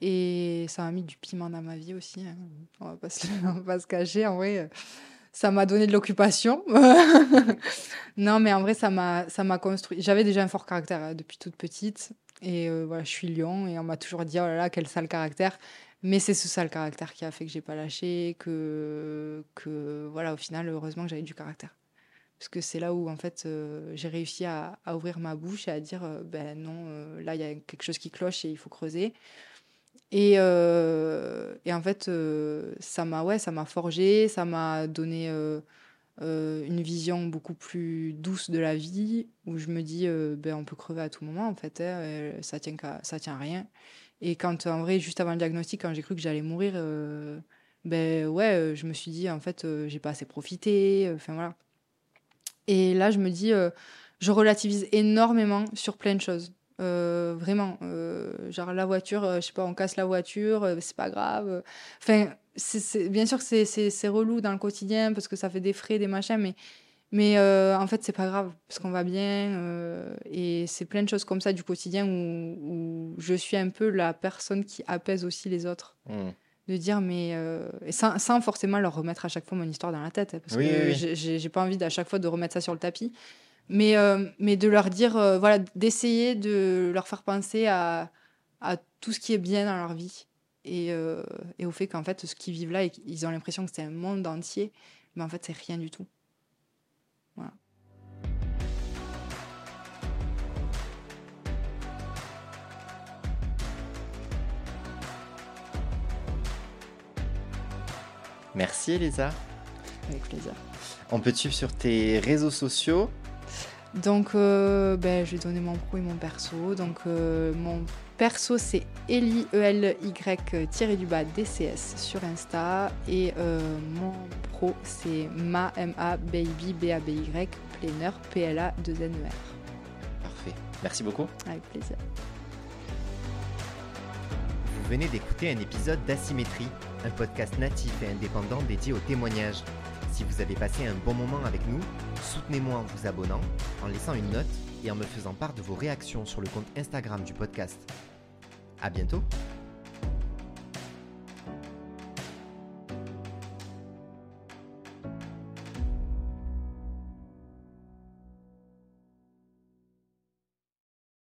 Et ça m'a mis du piment dans ma vie aussi. hein. On va pas se, va pas se cacher. En vrai, euh, ça m'a donné de l'occupation. non, mais en vrai, ça m'a, construit. J'avais déjà un fort caractère hein, depuis toute petite. Et euh, voilà, je suis lion. Et on m'a toujours dit, oh là là, quel sale caractère. Mais c'est ce sale caractère qui a fait que j'ai pas lâché, que, que voilà, au final, heureusement que j'avais du caractère. Parce que c'est là où, en fait, euh, j'ai réussi à, ouvrir ma bouche et à dire, euh, ben non, euh, là, il y a quelque chose qui cloche et il faut creuser. Et, euh, et en fait, euh, ça m'a ouais, ça m'a forgé, ça m'a donné euh, une vision beaucoup plus douce de la vie, où je me dis, ben, on peut crever à tout moment, en fait, hein, ça tient ça tient à rien. Et quand, en vrai, juste avant le diagnostic, quand j'ai cru que j'allais mourir, ben ouais, je me suis dit, en fait, j'ai pas assez profité, enfin voilà. Et là, je me dis, je relativise énormément sur plein de choses. Euh, vraiment, euh, genre la voiture, euh, je sais pas, on casse la voiture, c'est pas grave. Enfin, c'est, bien sûr que c'est, relou dans le quotidien parce que ça fait des frais, des machins, mais, mais en fait, c'est pas grave parce qu'on va bien. et c'est plein de choses comme ça du quotidien où, où je suis un peu la personne qui apaise aussi les autres. Hmm. De dire, mais. euh, et sans, sans forcément leur remettre à chaque fois mon histoire dans la tête, hein, parce Oui, que oui, j'ai pas envie à chaque fois de remettre ça sur le tapis. Mais, euh, mais de leur dire, euh, voilà, d'essayer de leur faire penser à, à tout ce qui est bien dans leur vie. Et, euh, et au fait qu'en fait, ce qu'ils vivent là, qu'ils ont l'impression que c'est un monde entier, mais en fait, c'est rien du tout. Voilà. Merci Elisa. Avec plaisir. On peut te suivre sur tes réseaux sociaux. Donc, euh, ben, je vais donner mon pro et mon perso. Donc, euh, mon perso, c'est Eli, E-L-Y, tiré du bas, DCS sur Insta. Et euh, mon pro, c'est Ma, M-A, Baby, B-A-B-Y, Planner, P-L-A, 2-N-E-R. Parfait. Merci beaucoup. Avec plaisir. Vous venez d'écouter un épisode d'Asymétrie, un podcast natif et indépendant dédié aux témoignages. Si vous avez passé un bon moment avec nous, soutenez-moi en vous abonnant, en laissant une note et en me faisant part de vos réactions sur le compte Instagram du podcast. À bientôt!